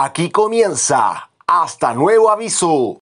Aquí comienza Hasta Nuevo Aviso.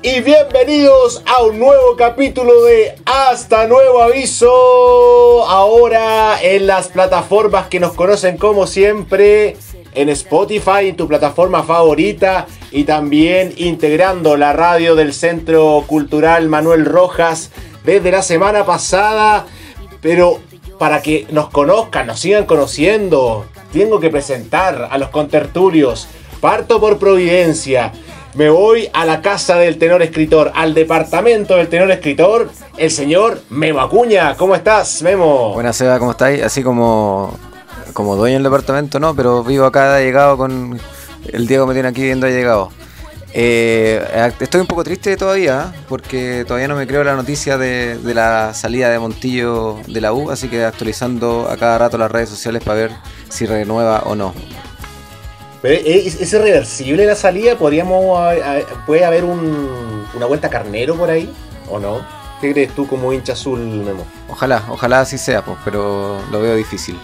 Y bienvenidos a un nuevo capítulo de Hasta Nuevo Aviso. Ahora en las plataformas que nos conocen como siempre, en Spotify, en tu plataforma favorita y también integrando la radio del Centro Cultural Manuel Rojas desde la semana pasada. Pero para que nos conozcan, nos sigan conociendo, tengo que presentar a los contertulios. Parto por Providencia me voy a la casa del tenor escritor, al departamento del tenor escritor, el señor Memo Acuña. ¿Cómo estás, Memo? Buenas, Seba, ¿cómo estáis? Así como, como dueño del departamento, no, pero vivo acá, he llegado con. El Diego me tiene aquí viendo, ha llegado. Eh, estoy un poco triste todavía, porque todavía no me creo la noticia de, de, la salida de Montillo de la U, así que actualizando a cada rato las redes sociales para ver si renueva o no. ¿Es, ¿Es irreversible la salida? ¿Podríamos, ¿Puede haber un, una vuelta carnero por ahí? ¿O no? ¿Qué crees tú como hincha azul, Memo? Ojalá, ojalá así sea, pues, pero lo veo difícil.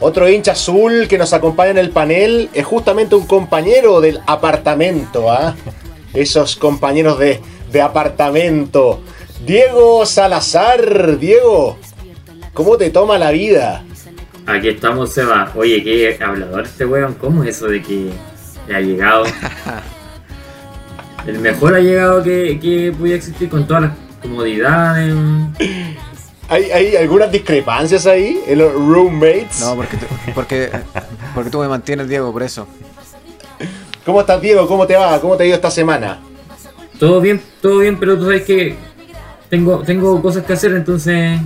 Otro hincha azul que nos acompaña en el panel es justamente un compañero del apartamento, ¿ah? Esos compañeros de, de apartamento. Diego Salazar, Diego, ¿cómo te toma la vida? Aquí estamos, Seba. Oye, qué hablador este weón. ¿Cómo es eso de que ha llegado? El mejor ha llegado que, que podía existir con todas las comodidades. ¿Hay, ¿Hay algunas discrepancias ahí en los roommates? No, porque, porque, porque tú me mantienes, Diego, por eso. ¿Cómo estás, Diego? ¿Cómo te va? ¿Cómo te ha ido esta semana? Todo bien, todo bien, pero tú sabes que tengo, tengo cosas que hacer, entonces...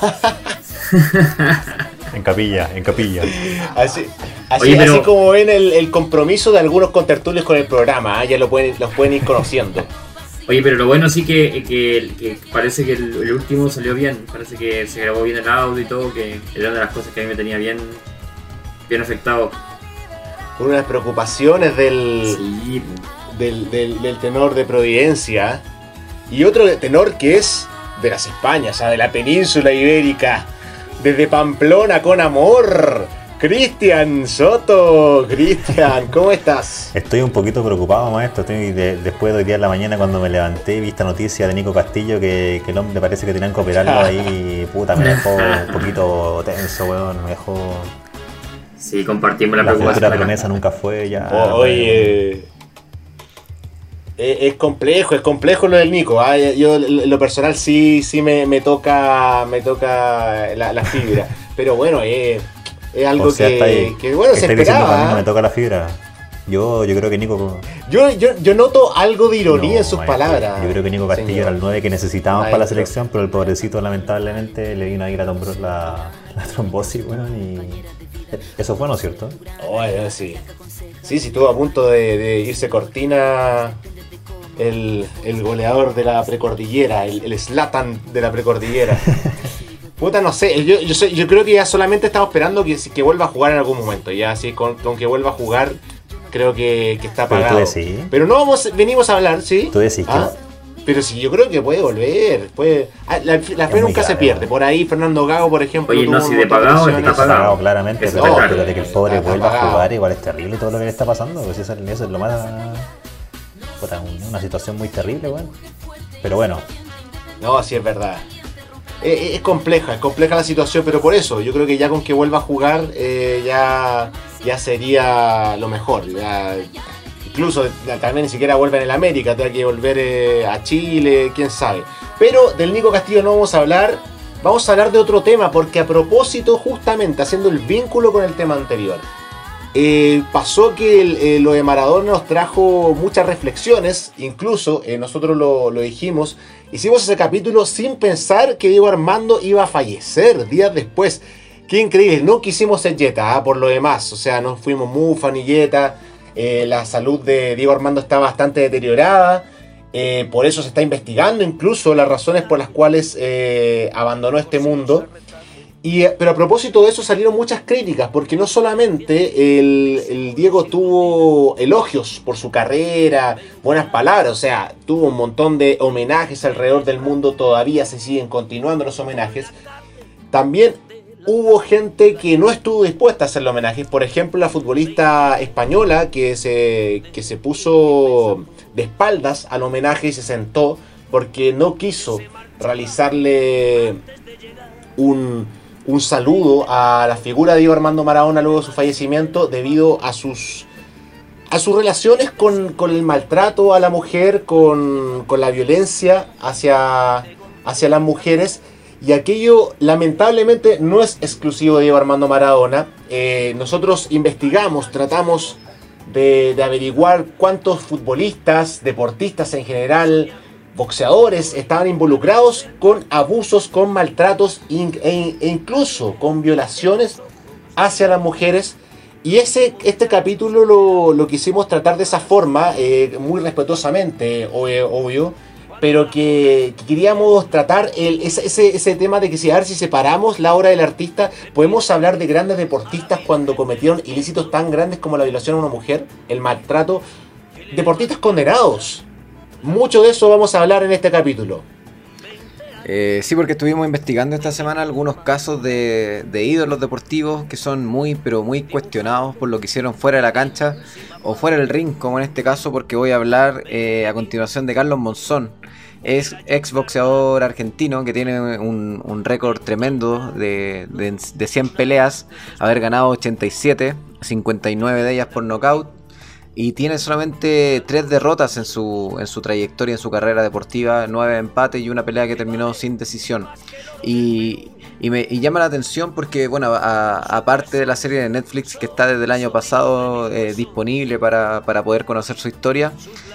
En capilla, en capilla. Así, así, Oye, pero... así como ven el, el, compromiso de algunos contertulios con el programa, ¿eh? ya lo pueden, los pueden ir conociendo. Oye, pero lo bueno sí que, que, que parece que el, el, último salió bien, parece que se grabó bien el audio y todo, que era una de las cosas que a mí me tenía bien, bien afectado. Una de las preocupaciones del, sí. del, del, del tenor de Providencia y otro tenor que es de las Españas, o sea, de la península ibérica desde Pamplona con amor. Cristian Soto, Cristian, ¿cómo estás? Estoy un poquito preocupado, maestro. Estoy de, después de hoy día en la mañana cuando me levanté vi esta noticia de Nico Castillo que, que el hombre parece que tenían que operarlo ahí. Puta, me dejó un poquito tenso, weón. Me dejó. Sí, compartimos la, la preocupación. La promesa nunca fue ya. Oye. Es, es, complejo, es complejo lo del Nico. ¿eh? Yo lo personal sí, sí me, me toca, me toca la, la fibra. Pero bueno, es, es algo o sea, que, ahí, que, bueno se esperaba. Que me toca la fibra. Yo, yo creo que Nico. Yo, yo, yo noto algo de ironía no, en sus maestro, palabras. Yo creo que Nico Castillo señor. era el 9 que necesitábamos Maestro. para la selección, pero el pobrecito lamentablemente le vino ahí la, la, la trombosis, bueno, y eso fue, ¿no es cierto? Oh, sí. Sí, sí, estuvo a punto de, de irse cortina el, el, goleador de la precordillera, el, Slatan de la precordillera. Puta, no sé, yo, yo, yo, creo que ya solamente estamos esperando que, que vuelva a jugar en algún momento. Ya así, con, con que vuelva a jugar, creo que, que está pagado. Pero, tú decís. Pero no vamos, venimos a hablar, ¿sí? Tú decís ¿Ah? Pero sí, yo creo que puede volver. Puede... Ah, La, la fe nunca se pierde. Por ahí, Fernando Gago, por ejemplo. Oye, no, si de pagado está pagado. pagado claramente, pero, está pero de que el pobre Está vuelva a jugar igual es terrible todo lo que le está pasando. Pues eso, eso es lo más. Una situación muy terrible, bueno. Pero bueno, No, sí es verdad. Es, es compleja, es compleja la situación, pero por eso, yo creo que ya con que vuelva a jugar, eh, ya, ya sería lo mejor. Ya, incluso también ni siquiera vuelve en el América, tendrá que volver eh, a Chile, quién sabe. Pero del Nico Castillo no vamos a hablar, vamos a hablar de otro tema, porque a propósito, justamente haciendo el vínculo con el tema anterior, eh, pasó que el, eh, lo de Maradona nos trajo muchas reflexiones, incluso eh, nosotros lo, lo, dijimos, hicimos ese capítulo sin pensar que Diego Armando iba a fallecer días después. Qué increíble, no quisimos ser Jetta, ¿ah? por lo demás, o sea, no fuimos Mufa ni Jetta. eh, la salud de Diego Armando está bastante deteriorada. eh, por eso se está investigando incluso las razones por las cuales abandonó este mundo. Y, eh, pero a propósito de eso salieron muchas críticas, porque no solamente el, Diego tuvo elogios por su carrera, buenas palabras, o sea, tuvo un montón de homenajes alrededor del mundo, todavía se siguen continuando los homenajes. También hubo gente que no estuvo dispuesta a hacerle homenajes, por ejemplo la futbolista española que se, que se puso de espaldas al homenaje y se sentó porque no quiso realizarle un, un saludo a la figura de Diego Armando Maradona luego de su fallecimiento debido a sus a sus relaciones con, con el maltrato a la mujer, con, con la violencia hacia, hacia las mujeres. Y aquello lamentablemente no es exclusivo de Diego Armando Maradona. Eh, nosotros investigamos, tratamos de, de averiguar cuántos futbolistas, deportistas en general, boxeadores estaban involucrados con abusos, con maltratos in- e, e incluso con violaciones hacia las mujeres. Y ese, este capítulo lo, lo quisimos tratar de esa forma, eh, muy respetuosamente, obvio, pero que, que queríamos tratar el, ese, ese tema de que si, a ver si separamos la obra del artista, podemos hablar de grandes deportistas cuando cometieron ilícitos tan grandes como la violación a una mujer, el maltrato, deportistas condenados. Mucho de eso vamos a hablar en este capítulo. Eh, sí, porque estuvimos investigando esta semana algunos casos de, ídolos deportivos que son muy, pero muy cuestionados por lo que hicieron fuera de la cancha o fuera del ring, como en este caso, porque voy a hablar eh, a continuación de Carlos Monzón. Es ex boxeador argentino que tiene un, un récord tremendo de, de, de 100 peleas, haber ganado 87, 59 de ellas por nocaut y tiene solamente tres derrotas en su, en su trayectoria, en su carrera deportiva, nueve empates y una pelea que terminó sin decisión. Y, y me y llama la atención porque, bueno, aparte de la serie de Netflix que está desde el año pasado eh, disponible para, para poder conocer su historia,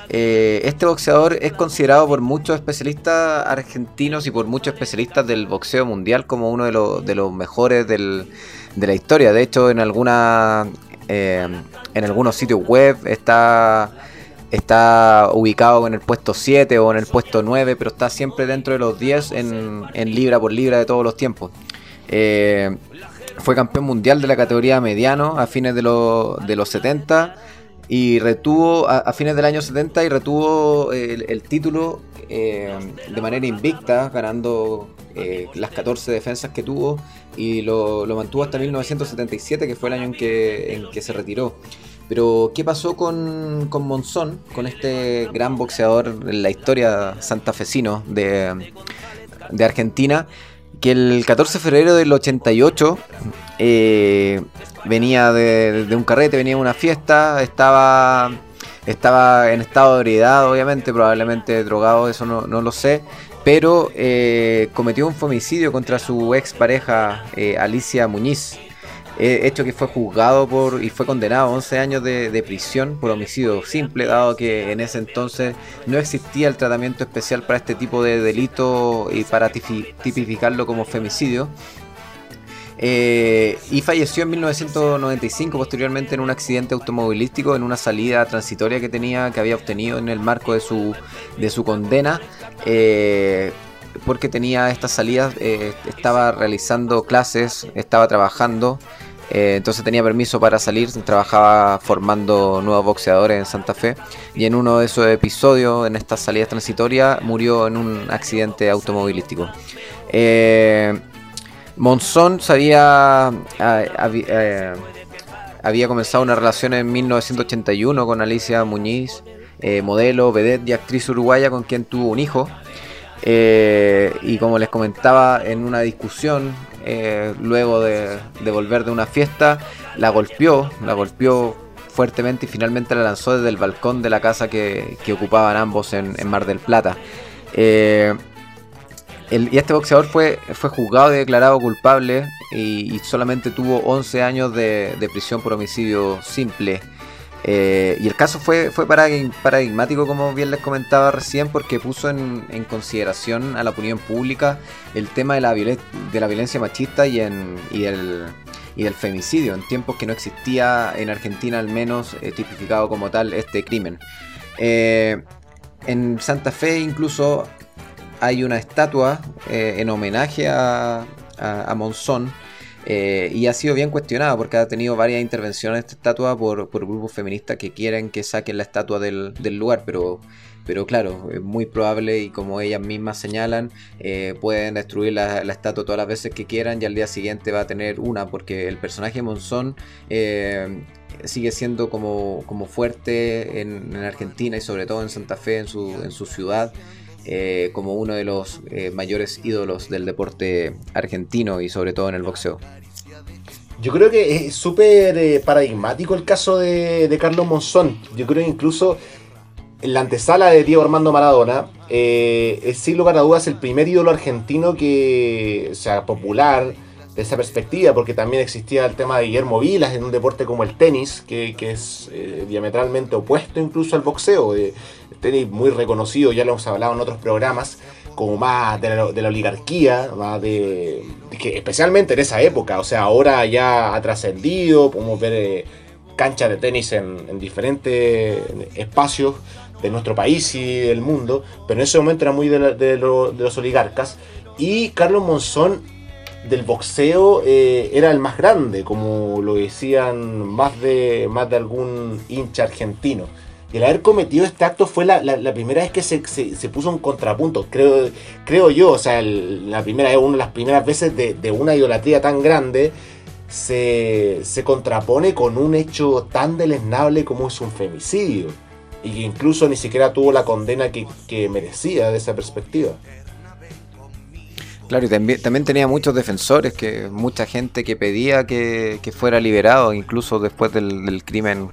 eh, este boxeador es considerado por muchos especialistas argentinos y por muchos especialistas del boxeo mundial como uno de los, de los mejores del, de la historia. De hecho, en alguna eh, en algunos sitios web está está ubicado en el puesto 7 o en el puesto 9, pero está siempre dentro de los 10 en, en libra por libra de todos los tiempos. Eh, fue campeón mundial de la categoría mediano a fines de, de los 70 y retuvo a, fines del año 70 y retuvo el, el título eh, de manera invicta, ganando eh, las 14 defensas que tuvo y lo, lo mantuvo hasta 1977, que fue el año en que, en que se retiró. Pero, ¿qué pasó con, con Monzón, con este gran boxeador en la historia santafesino de, de Argentina? Que el 14 de febrero del 88 eh, venía de, un carrete, venía de una fiesta, estaba, estaba en estado de ebriedad, obviamente, probablemente drogado, eso no, no lo sé. Pero eh, cometió un femicidio contra su ex pareja eh, Alicia Muñiz. Eh, hecho que fue juzgado por y fue condenado a 11 años de, de prisión por homicidio simple, dado que en ese entonces no existía el tratamiento especial para este tipo de delito y para tipificarlo como femicidio. Eh, y falleció en 1995 posteriormente en un accidente automovilístico en una salida transitoria que tenía que había obtenido en el marco de su de su condena eh, porque tenía estas salidas estaba realizando clases estaba trabajando eh, entonces tenía permiso para salir trabajaba formando nuevos boxeadores en Santa Fe y en uno de esos episodios en estas salidas transitorias murió en un accidente automovilístico eh, Monzón había, ah, eh, había comenzado una relación en 1981 con Alicia Muñiz, eh, modelo, vedette y actriz uruguaya con quien tuvo un hijo. Y como les comentaba en una discusión, eh, luego de, volver de una fiesta, la golpeó, la golpeó fuertemente y finalmente la lanzó desde el balcón de la casa que, ocupaban ambos en, en Mar del Plata. Eh, el- y este boxeador fue, fue juzgado y declarado culpable y, y solamente tuvo 11 años de, de prisión por homicidio simple. Eh, y el caso fue, fue paradig- paradigmático, como bien les comentaba recién, porque puso en, en consideración a la opinión pública el tema de la, violencia machista y, del femicidio, en tiempos que no existía en Argentina al menos eh, tipificado como tal este crimen. Eh, en Santa Fe incluso hay una estatua en homenaje a, Monzón. Y ha sido bien cuestionada porque ha tenido varias intervenciones esta estatua por, grupos feministas que quieren que saquen la estatua del, del lugar, pero pero claro, es muy probable y como ellas mismas señalan, eh, pueden destruir la, estatua todas las veces que quieran y al día siguiente va a tener una, porque el personaje Monzón eh, sigue siendo como, como fuerte en, Argentina y sobre todo en Santa Fe, en su, en su ciudad. Eh, como uno de los mayores ídolos del deporte argentino y sobre todo en el boxeo. Yo creo que es súper paradigmático el caso de, de Carlos Monzón. Yo creo que incluso en la antesala de Diego Armando Maradona, eh, es sin lugar a dudas el primer ídolo argentino que, sea, popular de esa perspectiva, porque también existía el tema de Guillermo Vilas en un deporte como el tenis, que, es eh, diametralmente opuesto incluso al boxeo. el tenis muy reconocido, ya lo hemos hablado en otros programas, como más de la, oligarquía, más de, que especialmente en esa época, o sea, ahora ya ha trascendido, podemos ver eh, canchas de tenis en, en diferentes espacios de nuestro país y del mundo, pero en ese momento era muy de, los oligarcas. Y Carlos Monzón del boxeo eh, era el más grande, como lo decían más de, más de algún hincha argentino. Y el haber cometido este acto fue la, primera vez que se, puso un contrapunto, creo, creo yo, o sea, la primera una de las primeras veces de, de una idolatría tan grande se, se contrapone con un hecho tan deleznable como es un femicidio y que incluso ni siquiera tuvo la condena que, merecía de esa perspectiva. Claro, y también, tenía muchos defensores, que mucha gente que pedía que, fuera liberado, incluso después del, crimen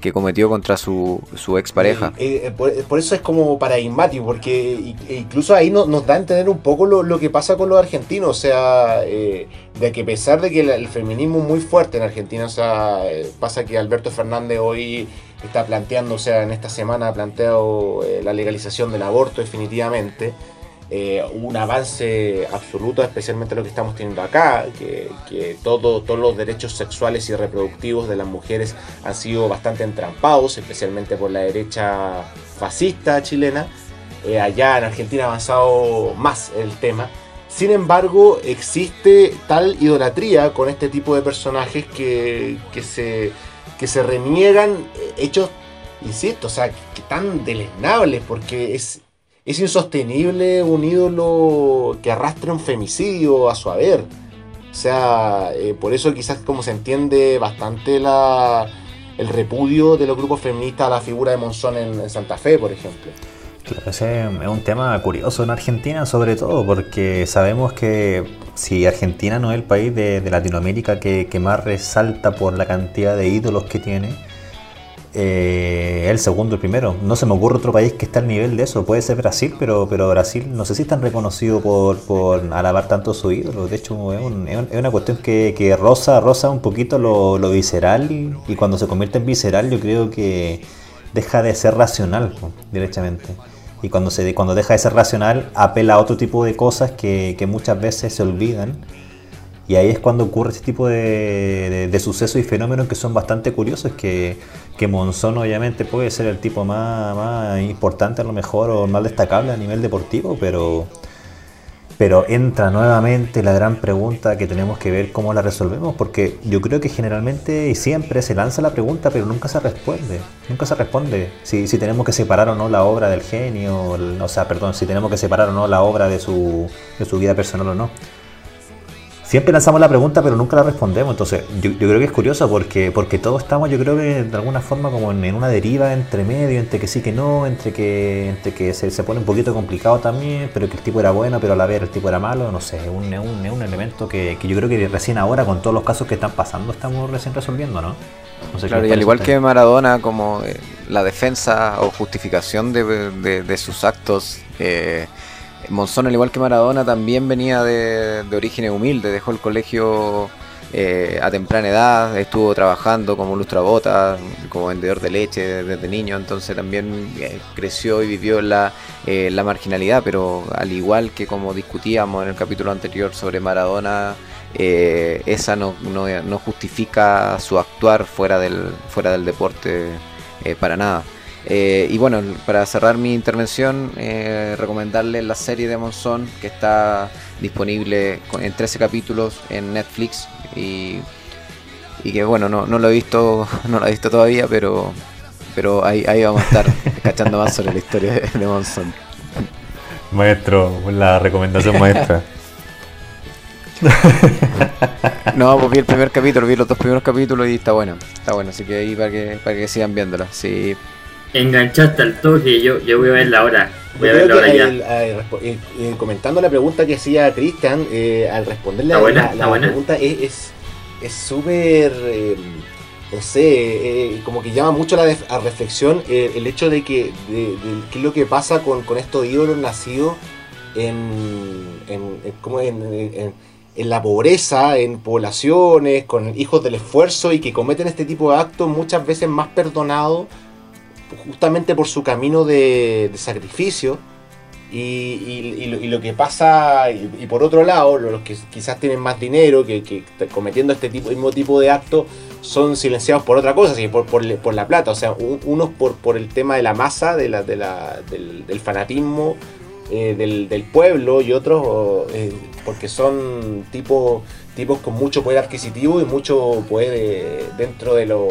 que cometió contra su, su expareja. Eh, eh, por, eso es como paradigmático, porque incluso ahí nos da a entender un poco lo, que pasa con los argentinos, o sea, eh, de que a pesar de que el, feminismo es muy fuerte en Argentina, o sea, pasa que Alberto Fernández hoy está planteando, o sea, en esta semana ha planteado eh, la legalización del aborto definitivamente. Eh, un avance absoluto, especialmente lo que estamos teniendo acá, que, todos los derechos sexuales y reproductivos de las mujeres han sido bastante entrampados, especialmente por la derecha fascista chilena. Eh, allá en Argentina ha avanzado más el tema. Sin embargo, existe tal idolatría con este tipo de personajes que, que se que reniegan eh, hechos, insisto, o sea, que tan deleznables, porque es, es insostenible un ídolo que arrastre un femicidio a su haber. O sea, eh, por eso quizás como se entiende bastante la, el repudio de los grupos feministas a la figura de Monzón en, Santa Fe, por ejemplo. Claro, ese es un tema curioso en Argentina sobre todo, porque sabemos que si Argentina no es el país de, Latinoamérica que, más resalta por la cantidad de ídolos que tiene, eh, el segundo, el primero. No se me ocurre otro país que esté al nivel de eso. Puede ser Brasil, pero, pero Brasil no sé si es tan reconocido por, por alabar tanto su ídolo. De hecho, es, una cuestión que, que, roza, roza un poquito lo, lo, visceral y cuando se convierte en visceral yo creo que deja de ser racional directamente y cuando, se, cuando deja de ser racional apela a otro tipo de cosas que, muchas veces se olvidan y ahí es cuando ocurre este tipo de, de, sucesos y fenómenos que son bastante curiosos, que, que Monzón obviamente puede ser el tipo más, más importante a lo mejor o más destacable a nivel deportivo, pero pero entra nuevamente la gran pregunta que tenemos que ver cómo la resolvemos, porque yo creo que generalmente y siempre se lanza la pregunta, pero nunca se responde. Nunca se responde si, si tenemos que separar o no la obra del genio, o sea, perdón, si tenemos que separar o no la obra de su, de su vida personal o no siempre lanzamos la pregunta pero nunca la respondemos. Entonces yo, creo que es curioso porque, porque todos estamos, yo creo que de alguna forma como en, una deriva entre medio, entre que sí que no, entre que, entre que se, se, pone un poquito complicado también, pero que el tipo era bueno, pero a la vez el tipo era malo, no sé, es un, un, un, elemento que, que, yo creo que recién ahora con todos los casos que están pasando estamos recién resolviendo, ¿no? claro, y al igual que Maradona, como eh, la defensa o justificación de, de, de sus actos... Eh, Monzón, al igual que Maradona, también venía de, orígenes humildes, dejó el colegio eh, a temprana edad, estuvo trabajando como lustrabota, como vendedor de leche desde niño, entonces también eh, creció y vivió la, eh, la marginalidad, pero al igual que como discutíamos en el capítulo anterior sobre Maradona, esa no, no, no justifica su actuar fuera del, fuera del deporte para nada. Eh, y bueno, para cerrar mi intervención, eh, recomendarles la serie de Monzón que está disponible en 13 capítulos en Netflix y, y que bueno, no, no lo he visto, no lo he visto todavía, pero pero ahí, ahí vamos a estar cachando más sobre la historia de, de Monzón. Maestro, la recomendación maestra. No, pues vi el primer capítulo, vi los dos primeros capítulos y está bueno, está bueno, así que ahí para que, para que sigan viéndola. Sí, Enganchaste al toque, yo, yo voy a verla ahora. Voy a verla ahora que ya. el- eh, eh, comentando la pregunta que hacía Cristian, eh, al responderle Está a buena, la, la buena. pregunta es es- es súper, eh, no sé, eh, como que llama mucho a la a reflexión el hecho de que de, de qué es lo que pasa con, con estos ídolos nacidos en, en, en- en, en- en la pobreza, en poblaciones, con hijos del esfuerzo y que cometen este tipo de actos muchas veces más perdonados justamente por su camino de, sacrificio. Y, lo, que pasa, y, por otro lado, los que quizás tienen más dinero, que, cometiendo este tipo, mismo tipo de actos, son silenciados por otra cosa, así, por, por, la plata. O sea, un- unos por, por el tema de la masa, de la, de la- del, fanatismo eh, del, pueblo, y otros eh, porque son tipos tipos con mucho poder adquisitivo y mucho poder eh, dentro de lo,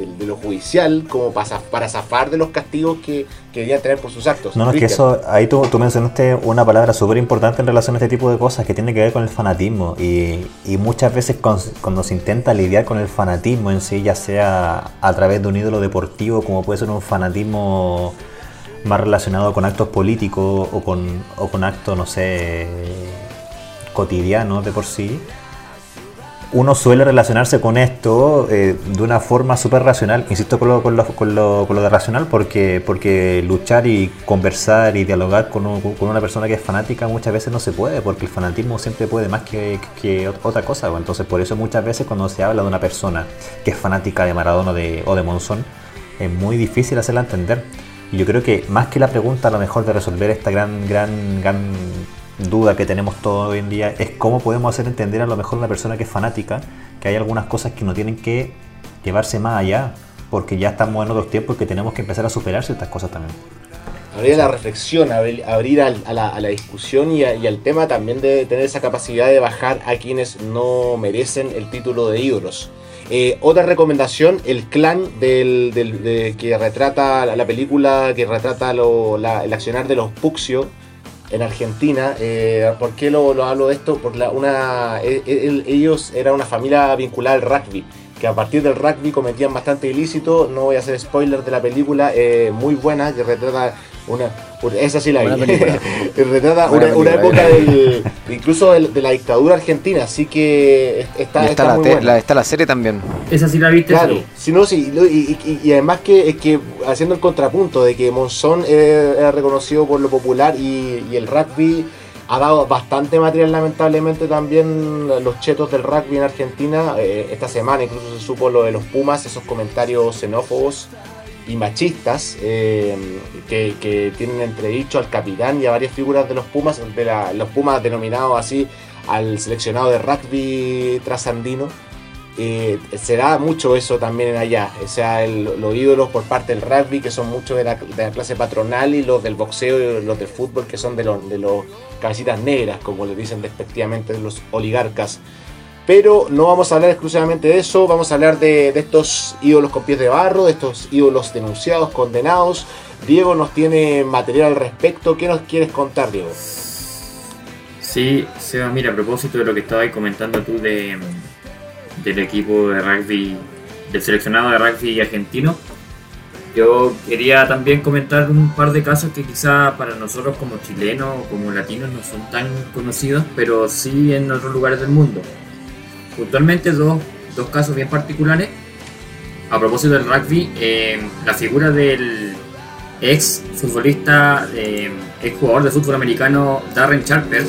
de, de lo judicial, como para, para zafar de los castigos que, que deberían tener por sus actos. No, no, es que eso, ahí tú, tú mencionaste una palabra súper importante en relación a este tipo de cosas que tiene que ver con el fanatismo y, y muchas veces con- cuando se intenta lidiar con el fanatismo en sí, ya sea a través de un ídolo deportivo como puede ser un fanatismo más relacionado con actos políticos o con, o con actos, no sé, cotidianos de por sí, uno suele relacionarse con esto eh, de una forma súper racional. Insisto con lo, con, lo, con, lo, con lo de racional porque, porque luchar y conversar y dialogar con, un- con una persona que es fanática muchas veces no se puede porque el fanatismo siempre puede más que, que ot- otra cosa. pues. Entonces por eso muchas veces cuando se habla de una persona que es fanática de Maradona de, o de Monzón es muy difícil hacerla entender. Y yo creo que más que la pregunta a lo mejor de resolver esta gran, gran, gran duda que tenemos todos hoy en día es cómo podemos hacer entender a lo mejor a una persona que es fanática que hay algunas cosas que no tienen que llevarse más allá, porque ya estamos en otros tiempos que tenemos que empezar a superar ciertas cosas también. abrir a la reflexión, abrir, a, la, discusión y, a- al tema también de tener esa capacidad de bajar a quienes no merecen el título de ídolos. Eh, otra recomendación, el clan del, del- de- que retrata la, la película que retrata el accionar de los Puxio en Argentina. Eh, ¿Por qué lo, lo hablo de esto? Porque la- una, e- e- ellos eran una familia vinculada al rugby, que a partir del rugby cometían bastante ilícito. No voy a hacer spoiler de la película, eh, muy buena, que retrata una... una- esa sí la vi. retrata Buena una, época bien. del, incluso del- de la dictadura argentina, así que está, está, está, la, muy te- buena. la- está la serie también. Esa sí la viste, Claro, sí. no, sí, y, y- y además que, es que haciendo el contrapunto de que Monzón eh, era reconocido por lo popular y, y el rugby ha dado bastante material lamentablemente también los chetos del rugby en Argentina. Eh, esta semana incluso se supo lo de los Pumas, esos comentarios xenófobos y machistas eh, que, que tienen entredicho al capitán y a varias figuras de los Pumas, de la- los Pumas denominados así al seleccionado de rugby trasandino. Eh, se da mucho eso también allá, o sea, los ídolos por parte del rugby, que son muchos de la, de la clase patronal, y los del boxeo y los del fútbol, que son de los, de los cabecitas negras, como les dicen despectivamente los oligarcas. Pero no vamos a hablar exclusivamente de eso, vamos a hablar de, de estos ídolos con pies de barro, de estos ídolos denunciados, condenados. Diego nos tiene material al respecto. ¿Qué nos quieres contar, Diego? Sí, Seba, mira, a propósito de lo que estabas comentando tú de, del equipo de rugby, del seleccionado de rugby argentino, yo quería también comentar un par de casos que quizá para nosotros como chilenos o como latinos no son tan conocidos, pero sí en otros lugares del mundo. Puntualmente dos, dos casos bien particulares. A propósito del rugby, eh, la figura del ex futbolista, eh, ex jugador de fútbol americano Darren Sharper,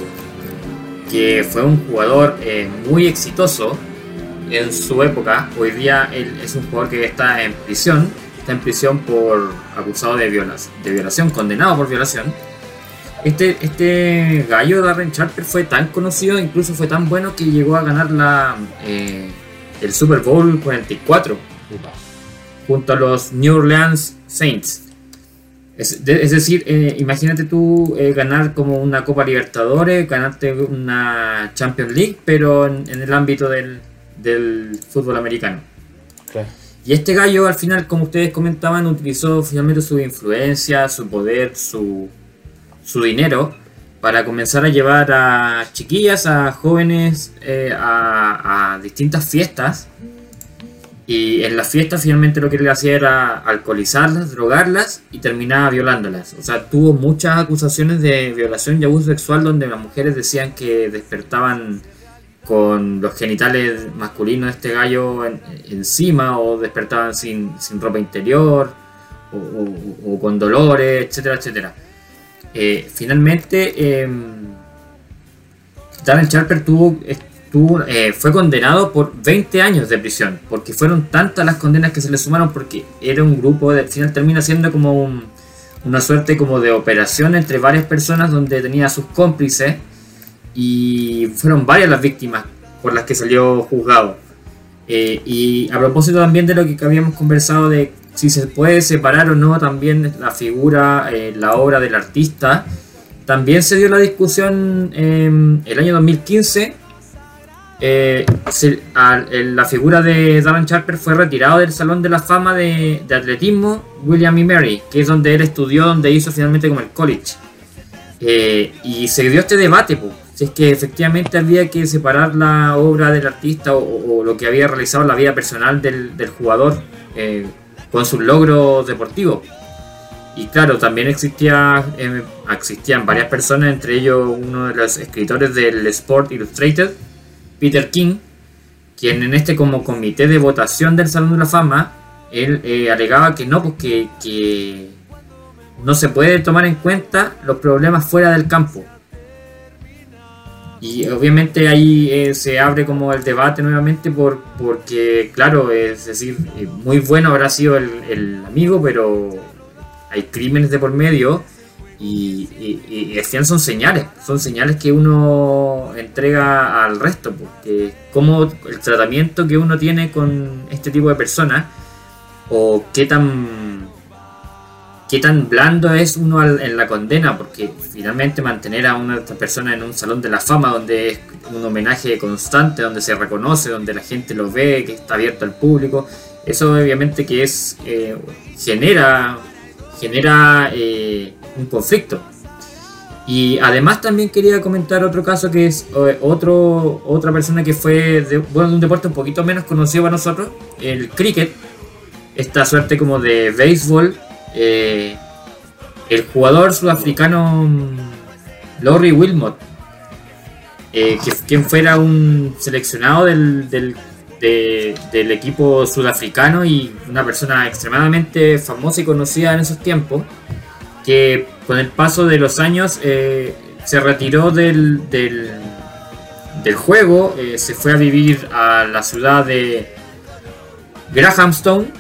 que fue un jugador eh, muy exitoso en su época. Hoy día es un jugador que está en prisión, está en prisión por acusado de, viola- de violación, condenado por violación. Este, este gallo Darren Charter fue tan conocido, incluso fue tan bueno que llegó a ganar la, eh, el Super Bowl 44 junto a los New Orleans Saints. Es, de- es decir, eh, imagínate tú eh, ganar como una Copa Libertadores, ganarte una Champions League, pero en el ámbito del, del fútbol americano. Claro. Y este gallo al final, como ustedes comentaban, utilizó finalmente su influencia, su poder, su, su dinero para comenzar a llevar a chiquillas, a jóvenes eh, a, a distintas fiestas. Y en las fiestas finalmente lo que él hacía era alcoholizarlas, drogarlas y terminaba violándolas. O sea, tuvo muchas acusaciones de violación y abuso sexual donde las mujeres decían que despertaban con los genitales masculinos de este gallo en- encima o despertaban sin, sin ropa interior o, con dolores, etcétera, etcétera. Eh, finalmente, eh, Darren Sharper tuvo, eh, fue condenado por 20 años de prisión, porque fueron tantas las condenas que se le sumaron, porque era un grupo, de- al final termina siendo como un- una suerte como de operación entre varias personas donde tenía a sus cómplices y fueron varias las víctimas por las que salió juzgado. Eh, y a propósito también de lo que habíamos conversado de si se puede separar o no también la figura, eh, la obra del artista, también se dio la discusión en el año 2015. eh, la figura de Darren Sharper fue retirado del Salón de la Fama de, de Atletismo William y Mary, que es donde él estudió, donde hizo finalmente como el college. Eh, y se dio este debate, po, es que efectivamente había que separar la obra del artista o, lo que había realizado la vida personal del, del jugador eh, con sus logros deportivos. Y claro, también existía, eh, existían varias personas, entre ellos uno de los escritores del Sport Illustrated, Peter King, quien en este como comité de votación del Salón de la Fama, él eh, alegaba que no, pues que, que no se puede tomar en cuenta los problemas fuera del campo. Y obviamente ahí eh, se abre como el debate nuevamente por, porque, claro, es decir, eh, muy bueno habrá sido el, amigo, pero hay crímenes de por medio y, y, y son señales, son señales que uno entrega al resto, porque como el tratamiento que uno tiene con este tipo de personas o qué tan qué tan blando es uno en la condena, porque finalmente mantener a una personas en un salón de la fama donde es un homenaje constante, donde se reconoce, donde la gente lo ve, que está abierto al público, eso obviamente que es eh, genera genera eh, un conflicto. Y además también quería comentar otro caso que es otro, otra persona que fue de, bueno, de un deporte un poquito menos conocido para nosotros, el cricket, esta suerte como de béisbol. Eh, el jugador sudafricano Laurie Wilmot, eh, quien fuera un seleccionado del, del, de- del equipo sudafricano y una persona extremadamente famosa y conocida en esos tiempos, que con el paso de los años eh, se retiró del, del, del juego, se fue a vivir a la ciudad de Grahamstown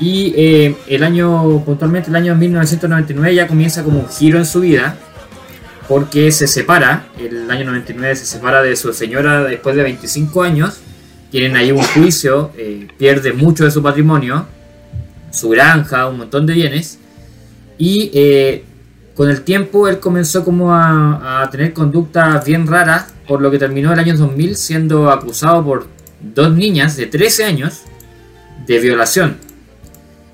y eh, el año, puntualmente el año 1999 ya comienza como un giro en su vida porque se separa, el año 99 se separa de su señora después de 25 años, tienen ahí un juicio, eh, pierde mucho de su patrimonio, su granja, un montón de bienes, y eh, con el tiempo él comenzó como a, a tener conductas bien raras, por lo que terminó el año 2000 siendo acusado por dos niñas de 13 años de violación.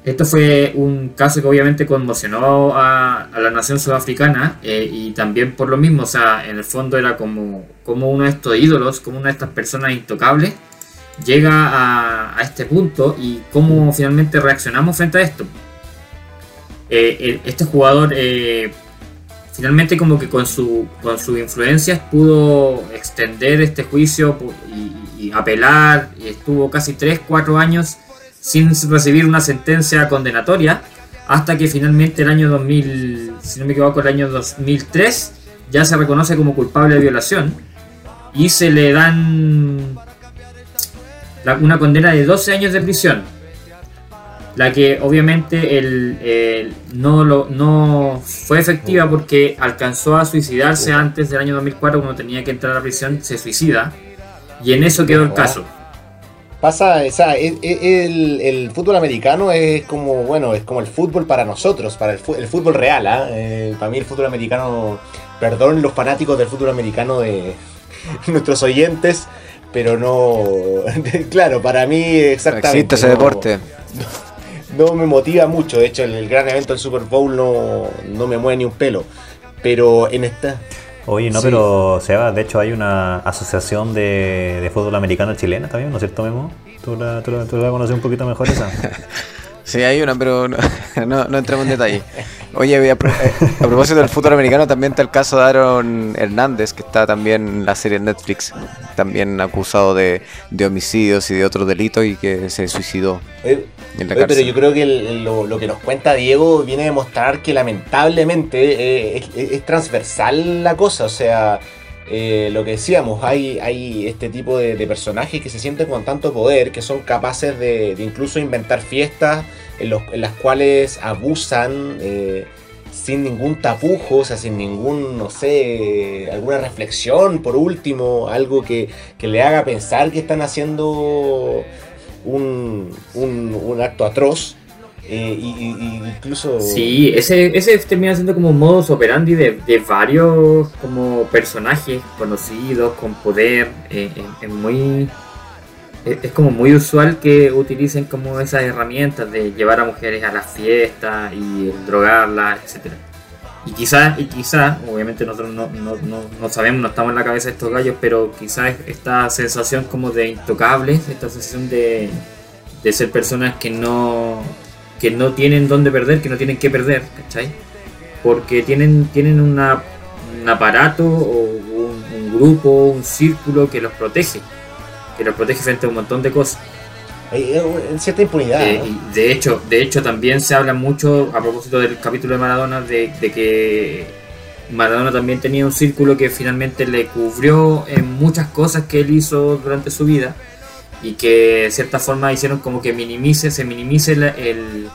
Esto fue un caso que obviamente conmocionó a, a la nación sudafricana eh, y también por lo mismo, o sea, en el fondo era como, como uno de estos ídolos, como una de estas personas intocables, llega a, a este punto y cómo finalmente reaccionamos frente a esto. Eh, este jugador eh, finalmente como que con su con sus influencias pudo extender este juicio y, apelar estuvo casi 3-4 años sin recibir una sentencia condenatoria hasta que finalmente el año 2000 si no me equivoco el año 2003 ya se reconoce como culpable de violación y se le dan la- una condena de 12 años de prisión la que obviamente el, no, lo, no fue efectiva porque alcanzó a suicidarse antes del año 2004 cuando tenía que entrar a la prisión, se suicida y en eso quedó el caso. Pasa, o sea, el, fútbol americano es como, bueno, es como el fútbol para nosotros, para el, fútbol real, ¿ah? eh, para mí el fútbol americano, perdón los fanáticos del fútbol americano de nuestros oyentes, pero no, claro, para mí exactamente. Existe ese deporte no me motiva mucho. De hecho, el, gran evento del Super Bowl no, no me mueve ni un pelo. Pero en esta. Oye, no, pero Seba, de hecho hay una asociación de, fútbol americano chilena también, ¿no es cierto, Memo? ¿Tú la, tú, la, tú la conoces un poquito mejor esa? Sí, hay una, pero no, no, entremos en detalle. Oye, a, propósito del fútbol americano, también está el caso de Aaron Hernández, que está también en la serie Netflix, también acusado de, homicidios y de otros delitos y que se suicidó. en la pero yo creo que lo, que nos cuenta Diego viene a demostrar que lamentablemente eh, es, transversal la cosa, o sea... Eh, lo que decíamos, hay, hay este tipo de, personajes que se sienten con tanto poder que son capaces de, incluso inventar fiestas en, las cuales abusan eh, sin ningún tapujo, o sea, sin ningún, no sé, alguna reflexión, por último, algo que, le haga pensar que están haciendo un, un acto atroz. Eh, y, incluso... Sí, ese, ese termina siendo como un modus operandi de, de varios como personajes conocidos, con poder. Eh, es muy... Es como muy usual que utilicen como esas herramientas de llevar a mujeres a las fiestas y drogarlas, etcétera. Y quizás, y quizás, obviamente nosotros no, no, no, no, sabemos, no estamos en la cabeza de estos gallos, pero quizás esta sensación como de intocables, esta sensación de, de ser personas que no, que no tienen dónde perder, que no tienen que perder, ¿cachai? Porque tienen, tienen una, un aparato o un, grupo, un círculo que los protege, que los protege frente a un montón de cosas. En cierta impunidad. de, hecho, de hecho, también se habla mucho a propósito del capítulo de Maradona de, de que Maradona también tenía un círculo que finalmente le cubrió en muchas cosas que él hizo durante su vida y que de cierta forma hicieron como que minimice, se minimice el,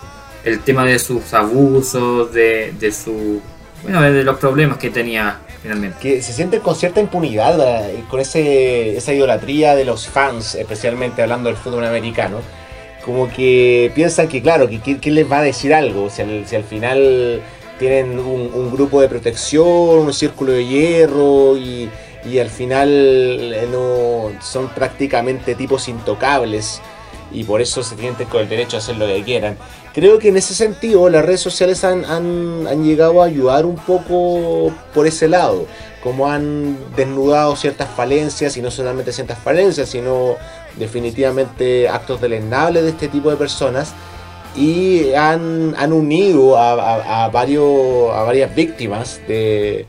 el, tema de sus abusos, de, de su bueno, de los problemas que tenía finalmente. Que se sienten con cierta impunidad, eh, con ese, esa idolatría de los fans, especialmente hablando del fútbol americano. Como que piensan que, claro, que quién les va a decir algo, si al, si al final tienen un, un, grupo de protección, un círculo de hierro y, y al final eh, no son prácticamente tipos intocables y por eso se sienten con el derecho a hacer lo que quieran. Creo que en ese sentido las redes sociales han, han, llegado a ayudar un poco por ese lado, como han desnudado ciertas falencias y no solamente ciertas falencias, sino definitivamente actos deleznables de este tipo de personas y han, han unido a, a, varios, a varias víctimas de,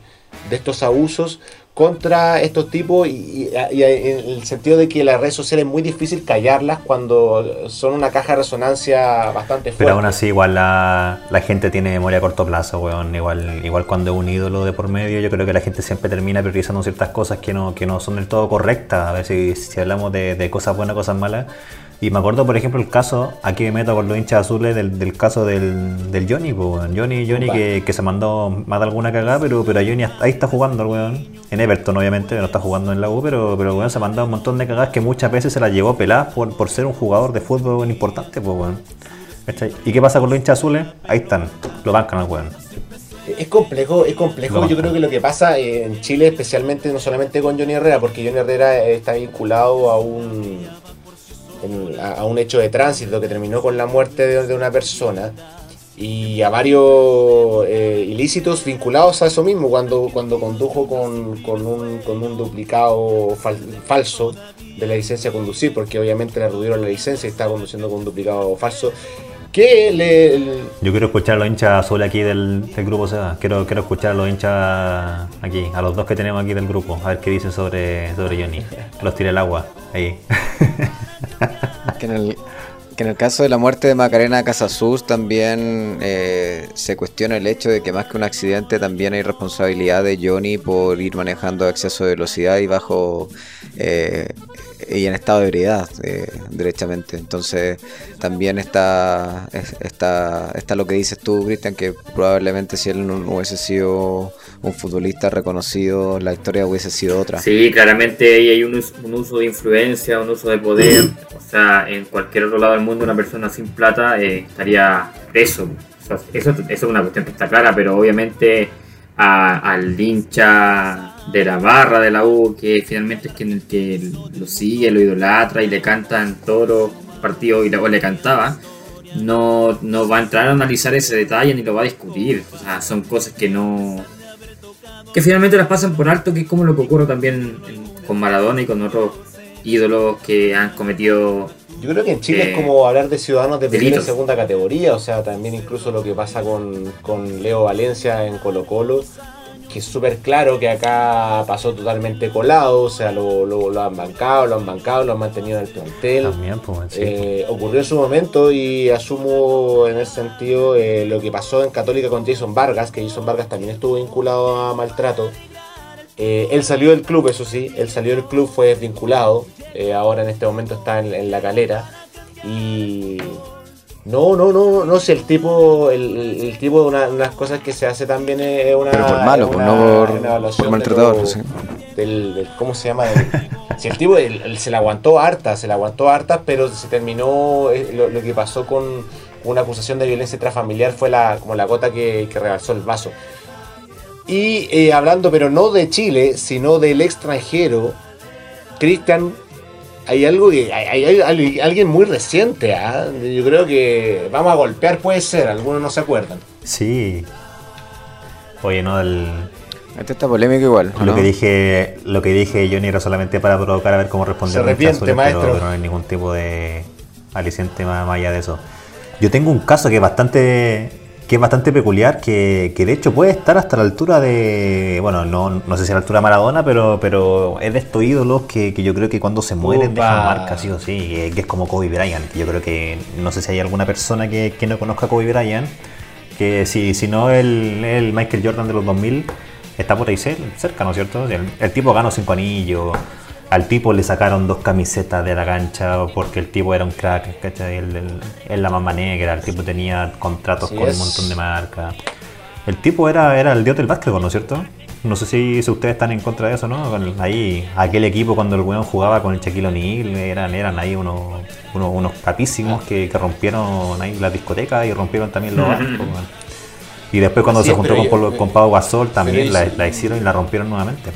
de estos abusos contra estos tipos y, en el sentido de que las redes sociales es muy difícil callarlas cuando son una caja de resonancia bastante fuerte. Pero aún así igual la, la gente tiene memoria a corto plazo, weón. Igual, igual cuando es un ídolo de por medio, yo creo que la gente siempre termina priorizando ciertas cosas que no, que no son del todo correctas. A ver si, si hablamos de, de cosas buenas, cosas malas y me acuerdo, por ejemplo, el caso, aquí me meto con los hinchas azules del, del caso del, del Johnny, pues, Johnny, Johnny que, que, se mandó más de alguna cagada, pero, pero Johnny ahí está jugando el weón. En Everton, obviamente, no está jugando en la U, pero, pero weón se ha mandado un montón de cagadas que muchas veces se las llevó peladas por, por ser un jugador de fútbol importante, pues, weón. ¿Y qué pasa con los hinchas azules? Ahí están, lo bancan al weón. Es complejo, es complejo. Yo creo que lo que pasa en Chile, especialmente no solamente con Johnny Herrera, porque Johnny Herrera está vinculado a un a, un hecho de tránsito que terminó con la muerte de, una persona y a varios eh, ilícitos vinculados a eso mismo, cuando, cuando condujo con, con, un, con un, duplicado falso de la licencia a conducir, porque obviamente le arruinaron la licencia y estaba conduciendo con un duplicado falso. Que le, Yo quiero escuchar a los hinchas azules aquí del, grupo SEDA. Quiero, quiero escuchar a los hinchas aquí, a los dos que tenemos aquí del grupo, a ver qué dicen sobre, sobre Johnny. los tire el agua ahí. que, en el, que en el caso de la muerte de Macarena Casasus también eh, se cuestiona el hecho de que más que un accidente también hay responsabilidad de Johnny por ir manejando a exceso de velocidad y bajo eh, y en estado de ebriedad, eh, derechamente. Entonces, también está, está, está lo que dices tú, Cristian, que probablemente si él no hubiese sido un futbolista reconocido, la historia hubiese sido otra. Sí, claramente ahí hay un uso, de influencia, un uso de poder. O sea, en cualquier otro lado del mundo, una persona sin plata eh, estaría preso. eso, eso es una cuestión que está clara, pero obviamente al hincha de la barra de la U, que finalmente es quien el que lo sigue, lo idolatra y le canta en todos los partidos y luego le cantaba, no, no va a entrar a analizar ese detalle ni lo va a discutir. O sea, son cosas que no. Que finalmente las pasan por alto, que es como lo que ocurre también con Maradona y con otros ídolos que han cometido yo creo que en Chile es eh, como hablar de ciudadanos de primera y segunda categoría, o sea, también incluso lo que pasa con, con Leo Valencia en Colo Colo, que es súper claro que acá pasó totalmente colado, o sea, lo, lo, han bancado, lo han bancado, lo han mantenido en el plantel. También, pues, eh, ocurrió en su momento y asumo en ese sentido eh, lo que pasó en Católica con Jason Vargas, que Jason Vargas también estuvo vinculado a maltrato. él salió del club, eso sí, él salió del club, fue desvinculado. Eh, ahora en este momento está en, la calera. Y no, no, no, no sé, el tipo, el, tipo de una, unas cosas que se hace también es una. Pero por malo, pues, no por, maltratador. Del, ¿Cómo se llama? si el tipo se la aguantó harta, se la aguantó harta, pero se terminó. Eh, lo, que pasó con una acusación de violencia intrafamiliar fue la, como la gota que, que rebalsó el vaso. Y eh, hablando, pero no de Chile, sino del extranjero, Cristian hay algo que hay, alguien muy reciente, ¿ah? yo creo que vamos a golpear puede ser, algunos no se acuerdan. Sí. Oye, no el este está polémico igual. Lo que dije, lo que dije Johnny era solamente para provocar a ver cómo responder. Se arrepiente, maestro. Pero, no hay ningún tipo de aliciente más allá de eso. Yo tengo un caso que es bastante que es bastante peculiar, que, de hecho puede estar hasta la altura de, bueno, no, no sé si a la altura de Maradona, pero, pero es de estos ídolos que, yo creo que cuando se mueren dejan marcas, sí o sí, que, es como Kobe Bryant. Yo creo que, no sé si hay alguna persona que, no conozca a Kobe Bryant, que si, si no el, el Michael Jordan de los 2000 está por ahí cerca, ¿no es cierto? El, el tipo ganó cinco anillos al tipo le sacaron dos camisetas de la cancha porque el tipo era un crack, ¿cachai? El, la mamá negra, el tipo tenía contratos con un montón de marcas. El tipo era, era el dios del básquetbol, ¿no es cierto? No sé si, ustedes están en contra de eso, ¿no? ahí, aquel equipo cuando el weón jugaba con el Shaquille O'Neal, eran, eran ahí unos, unos, capísimos que, rompieron ahí la discoteca y rompieron también los barcos. Y después cuando se juntó con, con Pau Gasol también la, la hicieron y la rompieron nuevamente.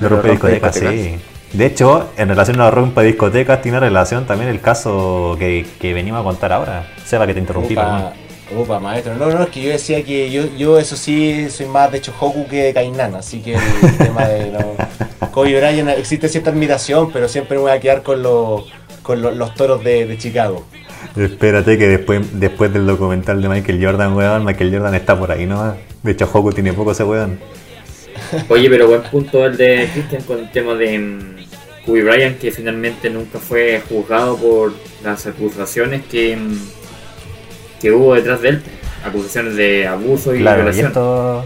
De rompe discotecas, sí. De hecho, en relación a la rompa discotecas, tiene relación también el caso que, que venimos a contar ahora. Seba, que te interrumpí, Opa, Opa, maestro. No, no, es que yo decía que yo, yo eso sí soy más de Chohoku que de Kainan, así que el tema de no, Kobe Bryant existe cierta admiración, pero siempre me voy a quedar con, los con los toros de, de, Chicago. Espérate que después, después del documental de Michael Jordan, weón, Michael Jordan está por ahí, ¿no? De hecho, Hoku tiene poco ese weón. Oye, pero buen punto el de Christian con el tema de um, Kobe Bryant, que finalmente nunca fue juzgado por las acusaciones que, mm, que hubo detrás de él. Acusaciones de abuso y violación. esto,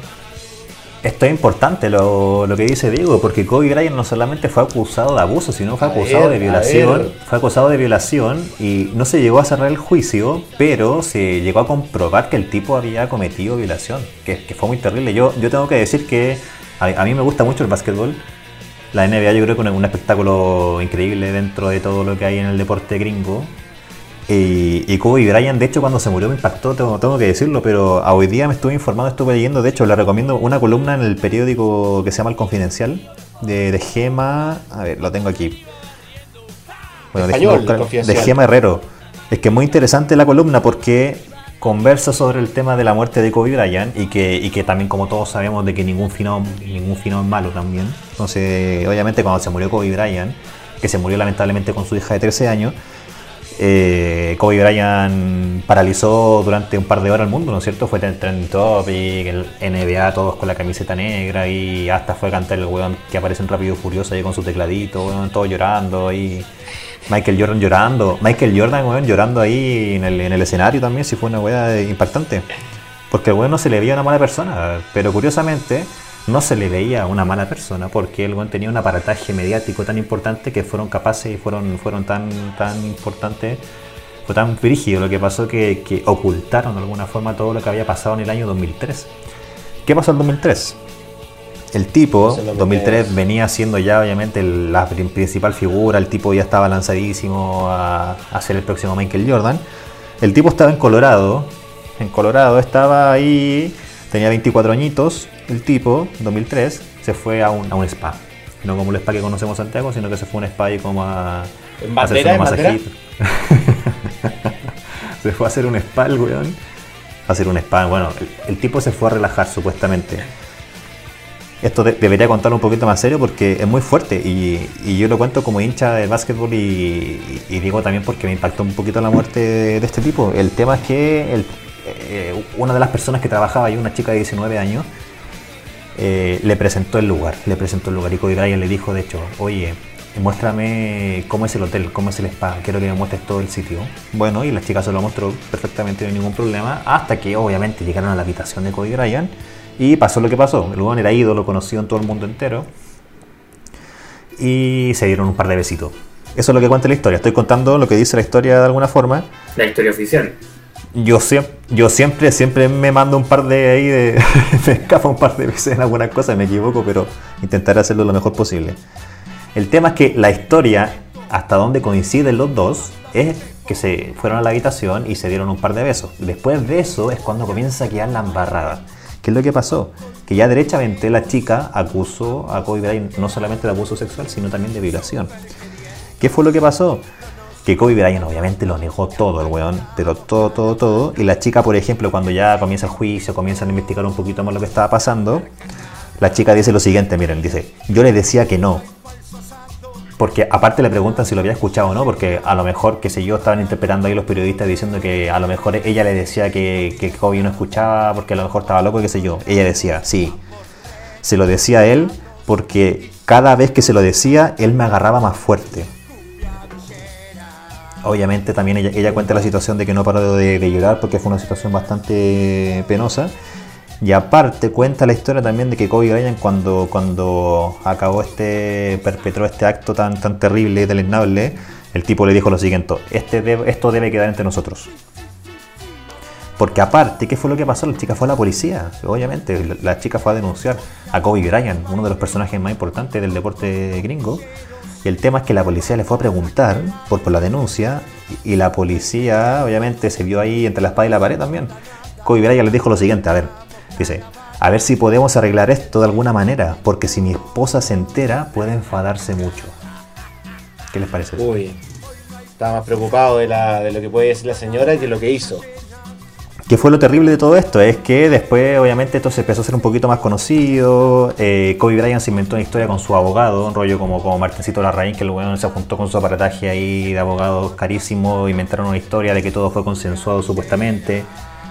esto, es importante lo, que dice Diego, porque Kobe Bryant no solamente fue acusado de abuso, sino fue acusado de violación. Fue acusado de violación y no se llegó a cerrar el juicio, pero se llegó a comprobar que el tipo había cometido violación, que, que fue muy terrible. Yo, yo tengo que decir que a, mí me gusta mucho el básquetbol. La NBA yo creo que es un espectáculo increíble dentro de todo lo que hay en el deporte gringo. Y, y Kobe Bryant, de hecho, cuando se murió me impactó, tengo, que decirlo, pero a hoy día me estuve informando, estuve leyendo, de hecho, le recomiendo una columna en el periódico que se llama El Confidencial, de, Gema, a ver, lo tengo aquí. Bueno, de, de Gema Herrero. Es que es muy interesante la columna porque conversa sobre el tema de la muerte de Kobe Bryant y que, y que también como todos sabemos de que ningún final, ningún final es malo también. Entonces, obviamente cuando se murió Kobe Bryant, que se murió lamentablemente con su hija de 13 años, eh, Kobe Bryant paralizó durante un par de horas el mundo, ¿no es cierto? Fue trending topic, el NBA todos con la camiseta negra y hasta fue cantar el weón que aparece en Rápido Furioso ahí con su tecladito, weón, todos llorando y Michael Jordan llorando. Michael Jordan, weón, llorando ahí en el, en el escenario también, si fue una weá impactante. Porque el weón no se le veía una mala persona. Pero curiosamente, no se le veía una mala persona porque el buen tenía un aparataje mediático tan importante que fueron capaces y fueron, fueron tan, tan importantes, fue tan rígido lo que pasó que, que ocultaron de alguna forma todo lo que había pasado en el año 2003. ¿Qué pasó en 2003? El tipo, Eso es lo que 2003, te- venía siendo ya obviamente la prin- principal figura, el tipo ya estaba lanzadísimo a, a ser el próximo Michael Jordan. El tipo estaba en Colorado, en Colorado estaba ahí, tenía 24 añitos, el tipo, 2003, se fue a un, a un spa. No como el spa que conocemos en Santiago, sino que se fue a un spa y como a... ¿En a hacerse Bandera? masajitos. se fue a hacer un spa el weón. A hacer un spa, bueno, el, el tipo se fue a relajar supuestamente. Esto de- debería contarlo un poquito más serio porque es muy fuerte y, yo lo cuento como hincha del básquetbol y, digo también porque me impactó un poquito la muerte de, este tipo. El tema es que eh, una de las personas que trabajaba ahí, una chica de 19 años, eh, le presentó el lugar, le presentó el lugar y Kobe Bryant le dijo de hecho, oye, muéstrame cómo es el hotel, cómo es el spa, quiero que me muestres todo el sitio. Bueno, y la chica se lo mostró perfectamente, no hay ningún problema, hasta que obviamente llegaron a la habitación de Kobe Bryant y pasó lo que pasó. El lugar era ídolo, conocido en todo el mundo entero y se dieron un par de besitos. Eso es lo que cuenta la historia. Estoy contando lo que dice la historia de alguna forma. La historia oficial. Yo siempre, yo siempre, siempre me mando un par de ahí de. me escapa un par de veces en algunas cosas, me equivoco, pero intentaré hacerlo lo mejor posible. El tema es que la historia, hasta donde coinciden los dos, es que se fueron a la habitación y se dieron un par de besos. Después de eso es cuando comienza a quedar la embarrada. ¿Qué es lo que pasó? Que ya derechamente la chica acusó a Kobe Bryant no solamente de abuso sexual, sino también de violación. ¿Qué fue lo que pasó? Que Kobe Bryant obviamente lo negó todo el weón, pero todo, todo, todo. Y la chica, por ejemplo, cuando ya comienza el juicio, comienzan a investigar un poquito más lo que estaba pasando, la chica dice lo siguiente, miren, dice, yo le decía que no. Porque aparte le preguntan si lo había escuchado o no, porque a lo mejor, qué sé yo, estaban interpretando ahí los periodistas diciendo que a lo mejor ella le decía que, que Kobe no escuchaba porque a lo mejor estaba loco, qué sé yo. Ella decía, sí. Se lo decía a él porque cada vez que se lo decía, él me agarraba más fuerte. Obviamente también ella, ella cuenta la situación de que no paró de, de llorar porque fue una situación bastante penosa. Y aparte cuenta la historia también de que Kobe Bryant cuando, cuando acabó este, perpetró este acto tan, tan terrible y deleznable, el tipo le dijo lo siguiente, este esto debe quedar entre nosotros. Porque aparte, ¿qué fue lo que pasó? La chica fue a la policía, obviamente. La, chica fue a denunciar a Kobe Bryant, uno de los personajes más importantes del deporte gringo. Y el tema es que la policía le fue a preguntar por, por la denuncia y, y la policía obviamente se vio ahí entre la espada y la pared también. Kobe Bryant les dijo lo siguiente, a ver, dice, a ver si podemos arreglar esto de alguna manera, porque si mi esposa se entera puede enfadarse mucho. ¿Qué les parece? Uy, estaba más preocupado de, la, de lo que puede decir la señora que lo que hizo. ¿Qué fue lo terrible de todo esto? Es que después, obviamente, esto se empezó a hacer un poquito más conocido. Eh, Kobe Bryant se inventó una historia con su abogado, un rollo como, como Martincito Larraín, que weón se juntó con su aparataje ahí de abogados carísimo, inventaron una historia de que todo fue consensuado supuestamente.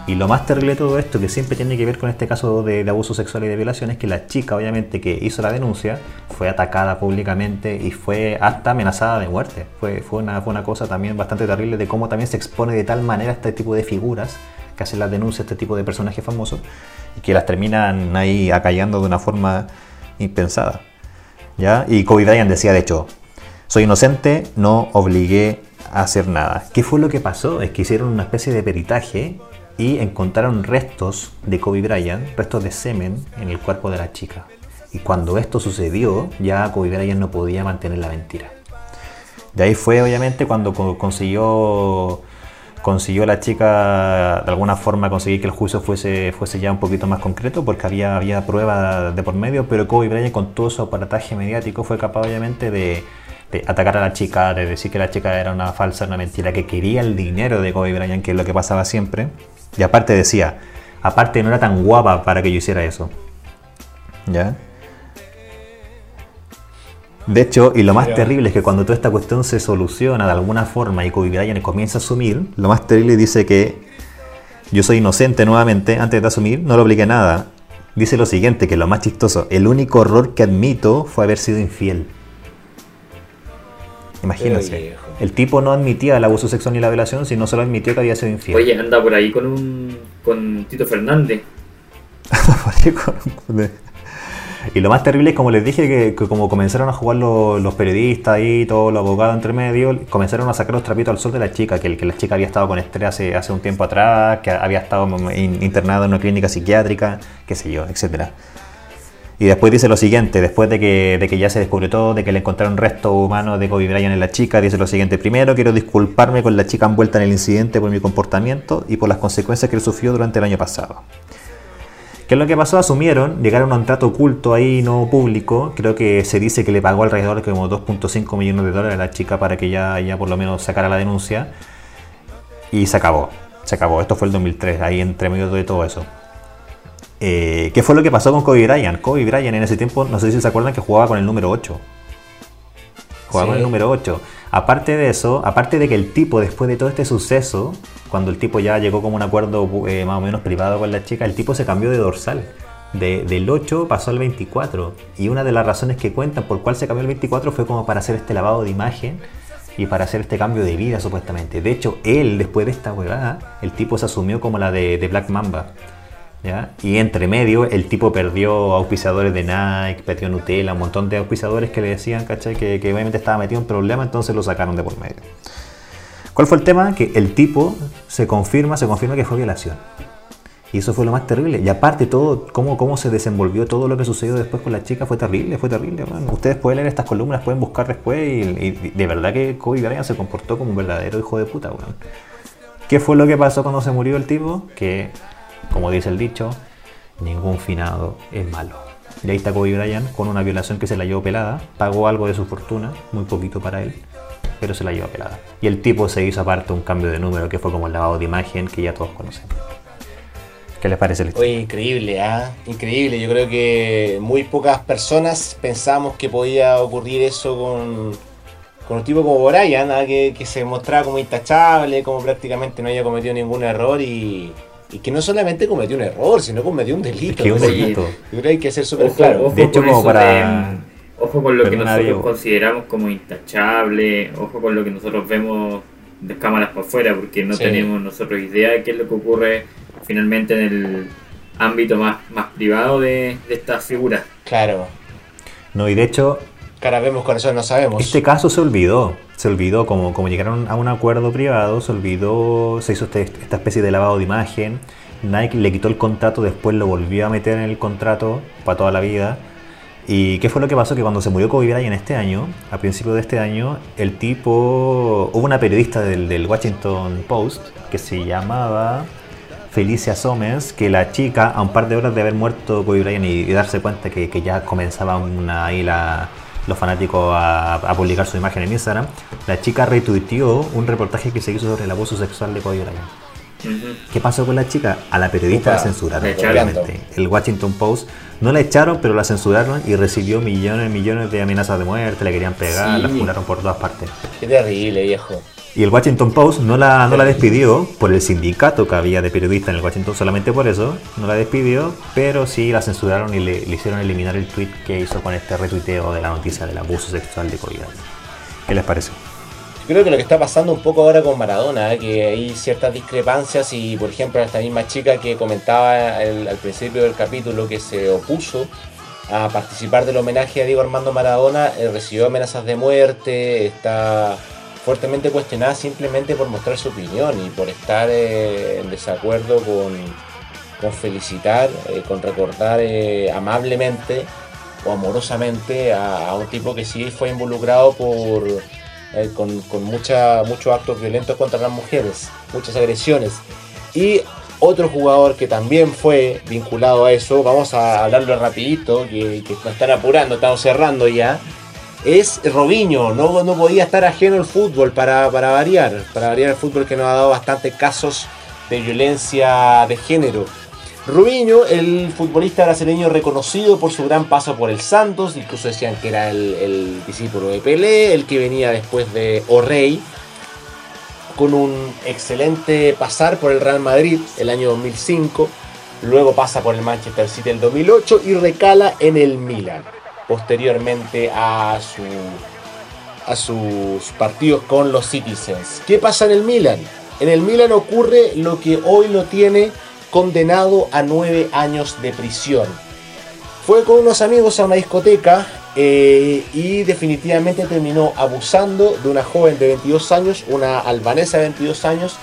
Y lo más terrible de todo esto, que siempre tiene que ver con este caso de, de abuso sexual y de violación, es que la chica, obviamente, que hizo la denuncia, fue atacada públicamente y fue hasta amenazada de muerte. Fue, fue, una, fue una cosa también bastante terrible de cómo también se expone de tal manera este tipo de figuras que hacen las denuncias, este tipo de personajes famosos, y que las terminan ahí acallando de una forma impensada. ¿ya? Y Kobe Bryant decía, de hecho, soy inocente, no obligué a hacer nada. ¿Qué fue lo que pasó? Es que hicieron una especie de peritaje y encontraron restos de Kobe Bryant, restos de semen en el cuerpo de la chica. Y cuando esto sucedió, ya Kobe Bryant no podía mantener la mentira. De ahí fue obviamente cuando co- consiguió consiguió la chica de alguna forma conseguir que el juicio fuese, fuese ya un poquito más concreto porque había, había pruebas de por medio, pero Kobe Bryant con todo su aparataje mediático fue capaz obviamente de, de atacar a la chica, de decir que la chica era una falsa, una mentira, que quería el dinero de Kobe Bryant, que es lo que pasaba siempre. Y aparte decía, aparte no era tan guapa para que yo hiciera eso. ¿Ya? De hecho, y lo más terrible es que cuando toda esta cuestión se soluciona de alguna forma y Kobe Bryant comienza a asumir, lo más terrible dice que yo soy inocente nuevamente antes de asumir, no lo obligué a nada. Dice lo siguiente, que es lo más chistoso, el único error que admito fue haber sido infiel. Imagínense, el tipo no admitía el abuso sexual ni la violación, sino solo admitió que había sido infiel. Oye, anda por ahí con un con Tito Fernández. Y lo más terrible es, como les dije, que, que como comenzaron a jugar los, los periodistas y todos los abogados entre medio, comenzaron a sacar los trapitos al sol de la chica, que, el- que la chica había estado con estrés hace, hace un tiempo atrás, que había estado in- internada en una clínica psiquiátrica, qué sé yo, etcétera. Y después dice lo siguiente, después de que, de que ya se descubrió todo, de que le encontraron restos humanos de Kobe Bryant en la chica, dice lo siguiente, primero quiero disculparme con la chica envuelta en el incidente por mi comportamiento y por las consecuencias que él sufrió durante el año pasado. ¿Qué es lo que pasó? Asumieron, llegaron a un trato oculto ahí, no público. Creo que se dice que le pagó alrededor de como 2.5 millones de dólares a la chica para que ya, ya por lo menos sacara la denuncia. Y se acabó. Se acabó. Esto fue el 2003, ahí entre medio de todo eso. Eh, ¿Qué fue lo que pasó con Kobe Bryant? Kobe Bryant en ese tiempo, no sé si se acuerdan que jugaba con el número 8. Jugaba con el número 8. Aparte de eso, aparte de que el tipo, después de todo este suceso, cuando el tipo ya llegó como un acuerdo eh, más o menos privado con la chica, el tipo se cambió de dorsal. De- del 8 pasó al 24. Y una de las razones que cuentan por cuál se cambió el 24 fue como para hacer este lavado de imagen y para hacer este cambio de vida supuestamente. De hecho, él, después de esta huevada, el tipo se asumió como la de, de Black Mamba. Y entre medio, el tipo perdió auspiciadores de Nike, perdió Nutella, un montón de auspiciadores que le decían, ¿cachai? Que, obviamente estaba metido en problemas, entonces lo sacaron de por medio. ¿Cuál fue el tema? Que el tipo se confirma, se confirma que fue violación. Y eso fue lo más terrible. Y aparte todo, cómo, cómo se desenvolvió todo lo que sucedió después con la chica fue terrible, fue terrible. Ustedes pueden leer estas columnas, pueden buscar después y, de verdad que Kobe Bryant se comportó como un verdadero hijo de puta, weón. ¿Qué fue lo que pasó cuando se murió el tipo? Que, como dice el dicho, ningún finado es malo. Y ahí está Kobe Bryant con una violación que se la llevó pelada, pagó algo de su fortuna, muy poquito para él, pero se la llevó pelada. Y el tipo se hizo aparte un cambio de número que fue como el lavado de imagen que ya todos conocen. ¿Qué les parece la historia? Oye, increíble, ¿ah? Increíble. Yo creo que muy pocas personas pensamos que podía ocurrir eso con, un tipo como Brian, ¿ah? que, que se mostraba como intachable, como prácticamente no haya cometido ningún error y, y que no solamente cometió un error, sino cometió un delito. Es que un delito. Yo creo que hay que ser súper Ojo, claro. ojo De hecho, con como para- de, ojo con lo que nosotros Diego. consideramos como intachable, ojo con lo que nosotros vemos de cámaras por fuera, porque no Sí. tenemos nosotros idea de qué es lo que ocurre finalmente en el ámbito más, más privado de, de estas figuras. Claro. No, y de hecho, Cara vemos con eso no sabemos. Este caso se olvidó, se olvidó, como, como llegaron a un acuerdo privado, se olvidó, se hizo este- esta especie de lavado de imagen, Nike le quitó el contrato, después lo volvió a meter en el contrato para toda la vida. ¿Y qué fue lo que pasó? Que cuando se murió Kobe Bryant este año, a principios de este año, el tipo, hubo una periodista del, Washington Post que se llamaba Felicia Somers, que la chica, a un par de horas de haber muerto Kobe Bryant y, darse cuenta que, ya comenzaban una, ahí los fanáticos a, publicar su imagen en Instagram, la chica retuiteó un reportaje que se hizo sobre el abuso sexual de Kobe Bryant. ¿Qué pasó con la chica? A la periodista Upa, la censuraron, obviamente. El Washington Post no la echaron, pero la censuraron y recibió millones y millones de amenazas de muerte, le querían pegar, Sí. la funaron por todas partes. Qué terrible, viejo. Y el Washington Post no la, no la despidió por el sindicato que había de periodistas en el Washington, solamente por eso, no la despidió, pero sí la censuraron y le, le hicieron eliminar el tweet que hizo con este retuiteo de la noticia del abuso sexual de Bryant. ¿Qué les parece? Creo que lo que está pasando un poco ahora con Maradona, ¿eh? que hay ciertas discrepancias y, por ejemplo, esta misma chica que comentaba al principio del capítulo que se opuso a participar del homenaje a Diego Armando Maradona, eh, recibió amenazas de muerte, está fuertemente cuestionada simplemente por mostrar su opinión y por estar eh, en desacuerdo con, con felicitar, con recordar amablemente o amorosamente a un tipo que sí fue involucrado por eh, con, con mucha, muchos actos violentos contra las mujeres, muchas agresiones. Y otro jugador que también fue vinculado a eso, vamos a hablarlo rapidito, que, que nos están apurando, estamos cerrando ya, es Robinho, no, no podía estar ajeno al fútbol para, para variar, para variar el fútbol que nos ha dado bastantes casos de violencia de género. Rubinho, el futbolista brasileño reconocido por su gran paso por el Santos, incluso decían que era el, el discípulo de Pelé, el que venía después de O'Reilly, con un excelente pasar por el Real Madrid el año 2005, luego pasa por el Manchester City el 2008 y recala en el Milan, posteriormente a, su, a sus partidos con los Citizens. ¿Qué pasa en el Milan? En el Milan ocurre lo que hoy lo tiene condenado a nueve años de prisión. Fue con unos amigos a una discoteca eh, y definitivamente terminó abusando de una joven de 22 años, una albanesa de 22 años.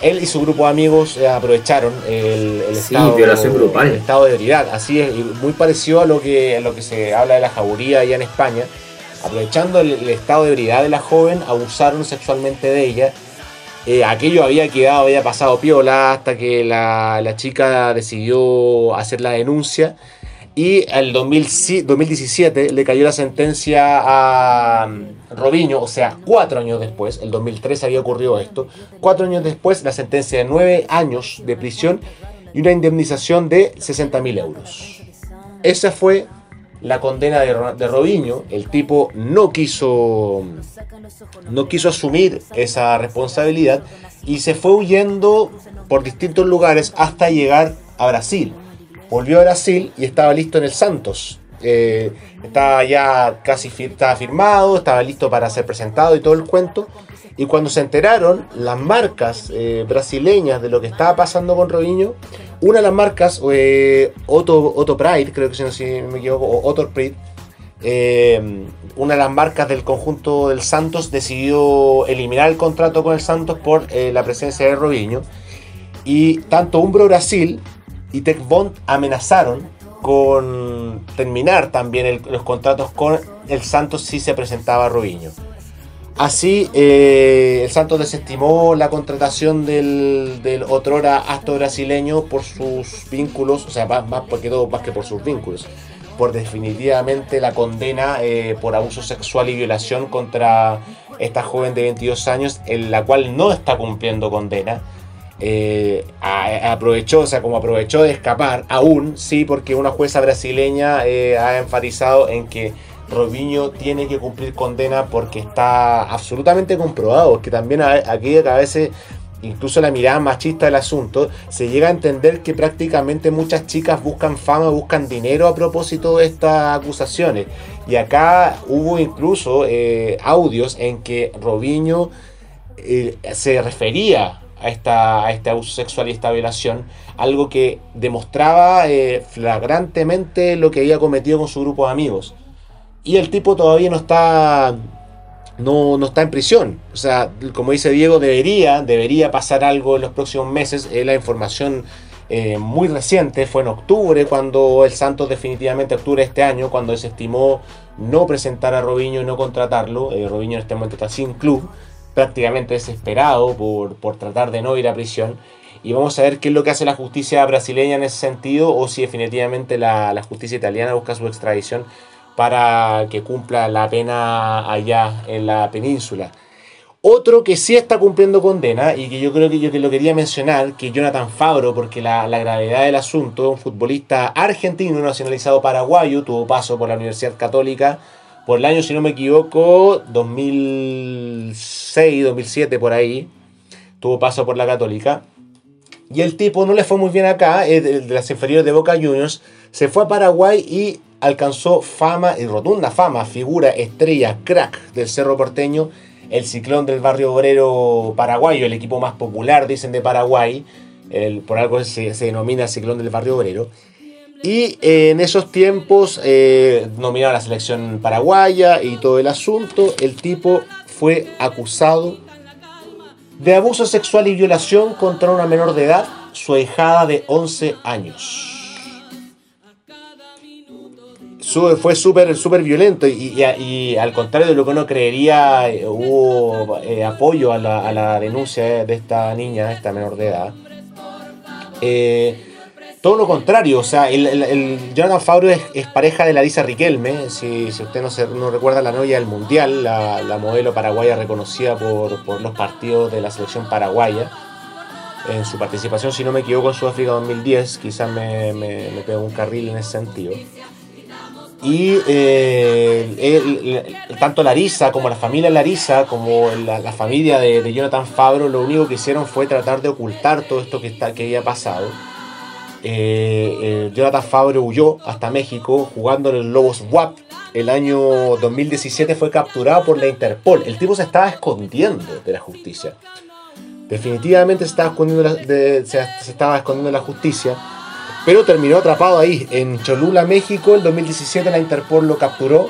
Él y su grupo de amigos eh, aprovecharon el, el Sí, estado, el estado de ebriedad. Así es, muy parecido a lo que, a lo que se habla de la jaburía allá en España. Aprovechando el, el estado de ebriedad de la joven, abusaron sexualmente de ella. Eh, aquello había quedado, había pasado piola hasta que la, la chica decidió hacer la denuncia. Y el 2000 2017 le cayó la sentencia a mm, Robinho, o sea, cuatro años después, el 2003 había ocurrido esto, cuatro años después la sentencia de nueve años de prisión y una indemnización de 60.000 euros. Esa fue la condena de, de Robinho. El tipo no quiso, no quiso asumir esa responsabilidad y se fue huyendo por distintos lugares hasta llegar a Brasil. Volvió a Brasil y estaba listo en el Santos. Eh, estaba ya casi fir- estaba firmado, estaba listo para ser presentado y todo el cuento. Y cuando se enteraron las marcas eh, brasileñas de lo que estaba pasando con Robinho, una de las marcas, eh, Otto, Otto Pride, creo que si no si me equivoco, o Otto Pride, eh, una de las marcas del conjunto del Santos decidió eliminar el contrato con el Santos por eh, la presencia de Robinho. Y tanto Umbro Brasil y Tech Bond amenazaron con terminar también el- los contratos con el Santos si se presentaba Robinho. Así, eh, el Santos desestimó la contratación del, del otrora astro brasileño por sus vínculos, o sea, más, porque todo, más que por sus vínculos, por definitivamente la condena eh, por abuso sexual y violación contra esta joven de 22 años, en la cual no está cumpliendo condena. Eh, aprovechó, o sea, como aprovechó de escapar, aún, sí, porque una jueza brasileña eh, ha enfatizado en que Robinho tiene que cumplir condena porque está absolutamente comprobado, que también aquí a veces, incluso la mirada machista del asunto, se llega a entender que prácticamente muchas chicas buscan fama, buscan dinero a propósito de estas acusaciones. Y acá hubo incluso eh, audios en que Robinho eh, se refería a, esta, a este abuso sexual y esta violación, algo que demostraba eh, flagrantemente lo que había cometido con su grupo de amigos. Y el tipo todavía no está, no, no está en prisión. O sea, como dice Diego, debería, debería pasar algo en los próximos meses. Eh, la información eh, muy reciente fue en octubre, cuando el Santos definitivamente, octubre de este año, cuando desestimó no presentar a Robinho y no contratarlo. Eh, en este momento está sin club, prácticamente desesperado por, por tratar de no ir a prisión. Y vamos a ver qué es lo que hace la justicia brasileña en ese sentido, o si definitivamente la, la justicia italiana busca su extradición para que cumpla la pena allá en la península. Otro que sí está cumpliendo condena y que yo creo que yo que lo quería mencionar, que Jonathan Fabro, porque la, la gravedad del asunto, un futbolista argentino nacionalizado paraguayo, tuvo paso por la Universidad Católica por el año, si no me equivoco, 2006, 2007 por ahí, tuvo paso por la Católica. Y el tipo no le fue muy bien acá, de las inferiores de Boca Juniors, se fue a Paraguay y alcanzó fama y rotunda fama, figura, estrella, crack del Cerro Porteño, el ciclón del barrio obrero paraguayo, el equipo más popular, dicen, de Paraguay, por algo se, se denomina ciclón del barrio obrero. Y eh, en esos tiempos, eh, nominado a la selección paraguaya y todo el asunto, el tipo fue acusado de abuso sexual y violación contra una menor de edad, su ahijada de 11 años. Fue súper súper violento y, y- al contrario de lo que uno creería, eh, hubo eh, apoyo a la, a la denuncia de esta niña, esta menor de edad. Eh, todo lo contrario, o sea, el, el, el Jonathan Fabro es, es pareja de Larisa Riquelme, si, si usted no, se, no recuerda la novia del Mundial, la, la modelo paraguaya reconocida por, por los partidos de la selección paraguaya, en su participación, si no me equivoco, en Sudáfrica 2010, quizás me, me, me pego un carril en ese sentido. Y eh, tanto Larisa como la familia Larisa, como la, familia de, Jonathan Fabro, lo único que hicieron fue tratar de ocultar todo esto que, está, que había pasado. Eh, eh, Jonathan Fabro huyó hasta México jugando en el Lobos WAP. El año 2017 fue capturado por la Interpol. El tipo se estaba escondiendo de la justicia. Definitivamente se estaba escondiendo, de- se estaba escondiendo de la justicia. Pero terminó atrapado ahí, en Cholula, México. En 2017 la Interpol lo capturó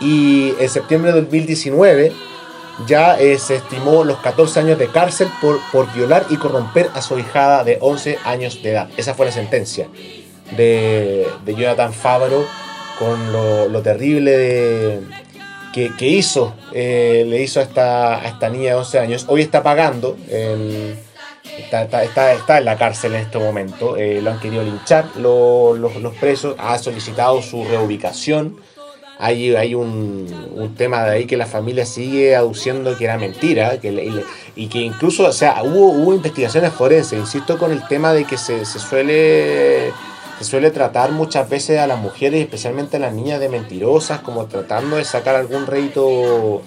y en septiembre de 2019 ya eh, se estimó los 14 años de cárcel por, por violar y corromper a su hijada de 11 años de edad. Esa fue la sentencia de, de Jonathan Favreau con lo, terrible de, que, hizo, eh, le hizo a esta, a niña de 11 años. Hoy está pagando, está, está, en la cárcel en este momento. Eh, lo han querido linchar los, los presos, ha solicitado su reubicación hay, hay un, tema de ahí que la familia sigue aduciendo que era mentira que y que incluso, o sea, hubo, hubo investigaciones forenses, insisto con el tema de que se, suele se suele tratar muchas veces a las mujeres, especialmente a las niñas, de mentirosas, como tratando de sacar algún rédito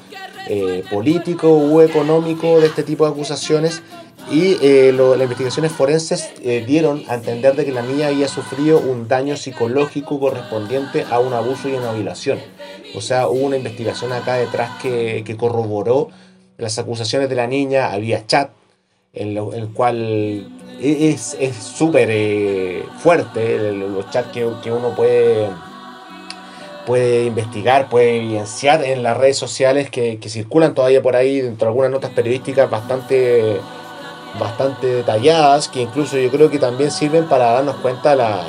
eh, político u económico de este tipo de acusaciones y eh, las investigaciones forenses eh, dieron a entender de que la niña había sufrido un daño psicológico correspondiente a un abuso y una violación. O sea, hubo una investigación acá detrás que, corroboró las acusaciones de la niña, había chat, en el cual es súper eh, fuerte, los chats que, uno puede, puede investigar, puede evidenciar en las redes sociales que, que circulan todavía por ahí, dentro de algunas notas periodísticas bastante bastante detalladas, que incluso yo creo que también sirven para darnos cuenta la,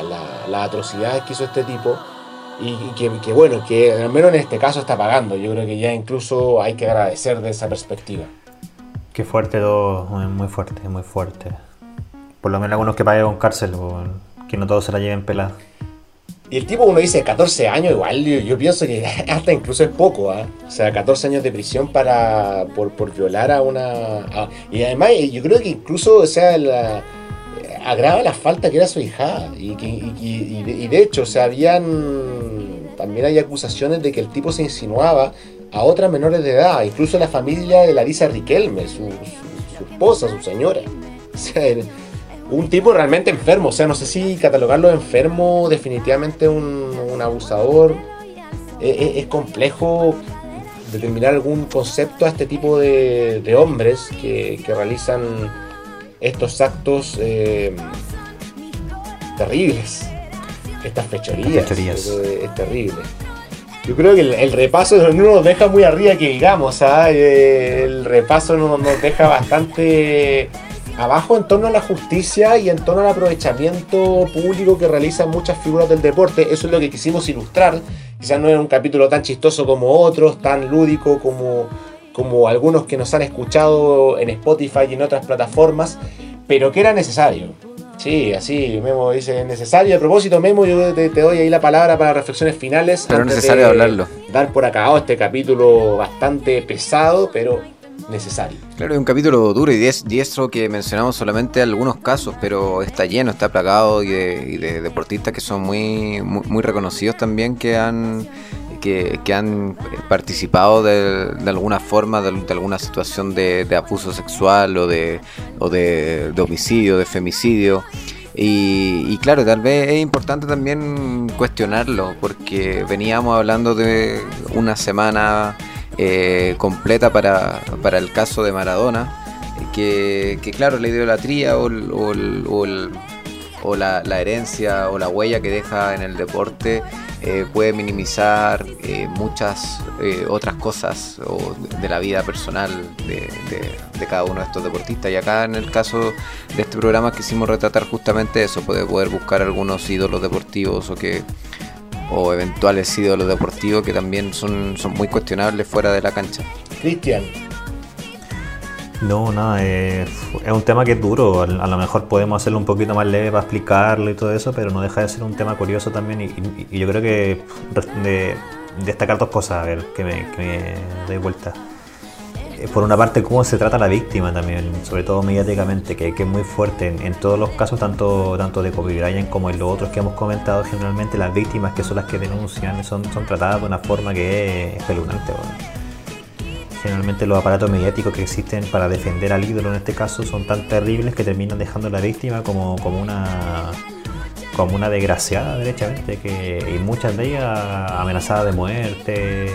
las atrocidades que hizo este tipo y, que, bueno, que al menos en este caso está pagando. Yo creo que ya incluso hay que agradecer de esa perspectiva. Qué fuerte todo, muy fuerte, muy fuerte. Por lo menos algunos que paguen con cárcel, que no todos se la lleven pelada. Y el tipo, uno dice 14 años, igual yo, pienso que hasta incluso es poco, ¿ah? O sea, 14 años de prisión para por, violar a una... y además yo creo que incluso, o sea, agrava la falta que era su hija. Y, y, de, hecho, o sea, habían... También hay acusaciones de que el tipo se insinuaba a otras menores de edad, incluso la familia de Larisa Riquelme, su, su, esposa, su señora. O sea, un tipo realmente enfermo. O sea, no sé si catalogarlo de enfermo, definitivamente un, abusador. E, e, es, complejo determinar algún concepto a este tipo de, hombres que, realizan estos actos eh, terribles. Estas fechorías. Es, terrible. Yo creo que el, repaso no nos deja muy arriba que digamos, ¿ah? el repaso nos deja bastante abajo en torno a la justicia y en torno al aprovechamiento público que realizan muchas figuras del deporte. Eso es lo que quisimos ilustrar. Quizás no es un capítulo tan chistoso como otros, tan lúdico como, como algunos que nos han escuchado en Spotify y en otras plataformas, pero que era necesario. Sí, así, Memo dice necesario. A propósito, Memo, yo te, doy ahí la palabra para reflexiones finales. Pero necesario hablarlo. Dar por acabado este capítulo bastante pesado, pero Claro, es un capítulo duro y diestro que mencionamos solamente algunos casos, pero está lleno, está plagado y de, deportistas que son muy, muy, reconocidos también que han que, han participado de, alguna forma de, alguna situación de, abuso sexual o de, o de, homicidio, de femicidio. Y, claro, tal vez es importante también cuestionarlo, porque veníamos hablando de una semana eh, completa para, para, el caso de Maradona, que, claro, la idolatría o, o, la, herencia o la huella que deja en el deporte eh, puede minimizar eh, muchas otras cosas de la vida personal de, cada uno de estos deportistas. Y acá en el caso de este programa quisimos retratar justamente eso, poder, poder buscar algunos ídolos deportivos o que o eventuales ídolos deportivos que también son, son muy cuestionables fuera de la cancha. Cristian. No, nada, es un tema que es duro. A, lo mejor podemos hacerlo un poquito más leve para explicarlo y todo eso, pero no deja de ser un tema curioso también. Y, yo creo que de, destacar dos cosas, a ver, que me, que me doy vuelta. Eh, por una parte cómo se trata a la víctima también, sobre todo mediáticamente, que, es muy fuerte en, todos los casos, tanto, tanto de Kobe Bryant como en los otros que hemos comentado, generalmente las víctimas que son las que denuncian son, son tratadas de una forma que es espeluznante. Generalmente los aparatos mediáticos que existen para defender al ídolo en este caso son tan terribles que terminan dejando a la víctima como, como una como una desgraciada derechamente que, y muchas de ellas amenazadas de muerte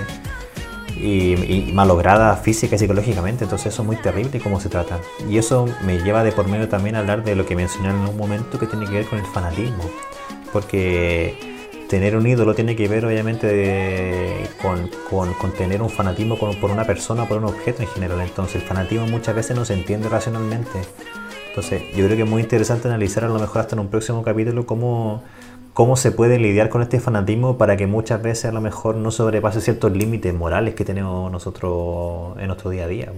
y, malograda física y psicológicamente. Entonces eso es muy terrible cómo se trata. Y eso me lleva de por medio también a hablar de lo que mencioné en un momento que tiene que ver con el fanatismo. Porque tener un ídolo tiene que ver obviamente con, tener un fanatismo por una persona, por un objeto en general. Entonces el fanatismo muchas veces no se entiende racionalmente. Entonces yo creo que es muy interesante analizar a lo mejor hasta en un próximo capítulo cómo cómo se puede lidiar con este fanatismo para que muchas veces a lo mejor no sobrepase ciertos límites morales que tenemos nosotros en nuestro día a día.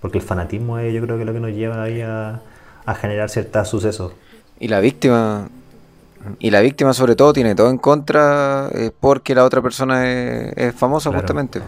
Porque el fanatismo es yo creo que es lo que nos lleva ahí a, generar ciertos sucesos. Y la víctima, y la víctima sobre todo tiene todo en contra eh, porque la otra persona es, famosa justamente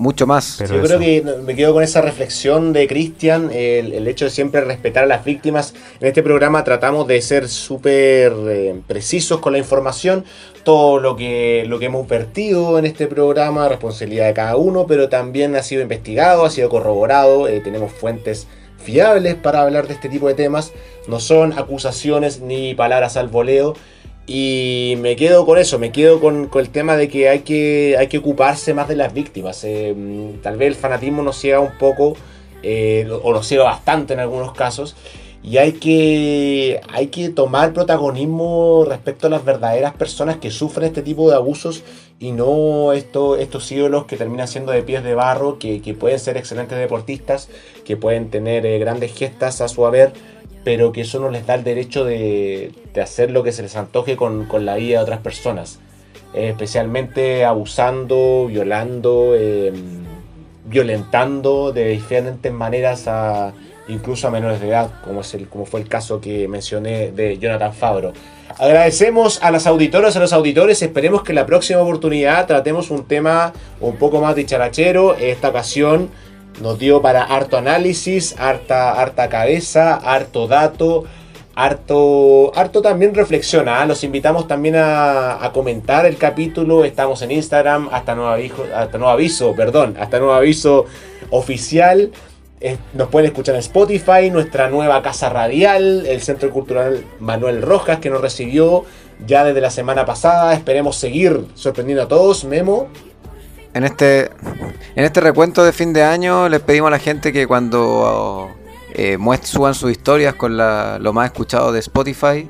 mucho más. Yo creo que me quedo con esa reflexión de Cristian, el, hecho de siempre respetar a las víctimas. En este programa tratamos de ser súper eh, precisos con la información, todo lo que, lo que hemos vertido en este programa, responsabilidad de cada uno, pero también ha sido investigado, ha sido corroborado, eh, tenemos fuentes fiables para hablar de este tipo de temas, no son acusaciones ni palabras al voleo. Y me quedo con eso, me quedo con, el tema de que hay, que hay que ocuparse más de las víctimas. Eh, tal vez el fanatismo nos ciega un poco, eh, o nos ciega bastante en algunos casos, y hay que, hay que tomar protagonismo respecto a las verdaderas personas que sufren este tipo de abusos y no esto, estos ídolos que terminan siendo de pies de barro, que, pueden ser excelentes deportistas, que pueden tener eh, grandes gestas a su haber pero que eso no les da el derecho de, hacer lo que se les antoje con, la vida de otras personas. Eh, especialmente abusando, violando, em, violentando de diferentes maneras a incluso a menores de edad, como, es el, como fue el caso que mencioné de Jonathan Fabro. Agradecemos a las auditoras, a los auditores. Esperemos que la próxima oportunidad tratemos un tema un poco más dicharachero. Esta ocasión nos dio para harto análisis, harta, harta cabeza, harto dato, harto, harto también reflexiona. ¿ah? Los invitamos también a, comentar el capítulo. Estamos en Instagram, hasta nuevo aviso, hasta nuevo aviso, perdón, hasta nuevo aviso oficial. nos pueden escuchar en Spotify, nuestra nueva casa radial, el Centro Cultural Manuel Rojas, que nos recibió ya desde la semana pasada. Esperemos seguir sorprendiendo a todos. Memo. En este, en este recuento de fin de año les pedimos a la gente que cuando eh, suban sus historias con lo más escuchado de Spotify,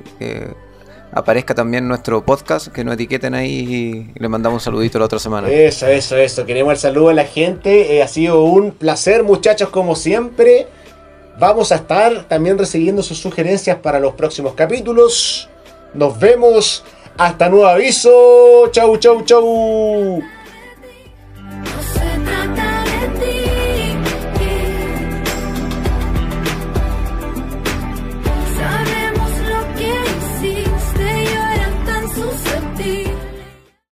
aparezca también nuestro podcast, que nos etiqueten ahí y le mandamos un saludito la otra semana. Eso, eso, eso. Queremos el saludo a la gente. Eh, ha sido un placer, muchachos, como siempre. Vamos a estar también recibiendo sus sugerencias para los próximos capítulos. Nos vemos. Hasta nuevo aviso. Chau, chau, chau. You.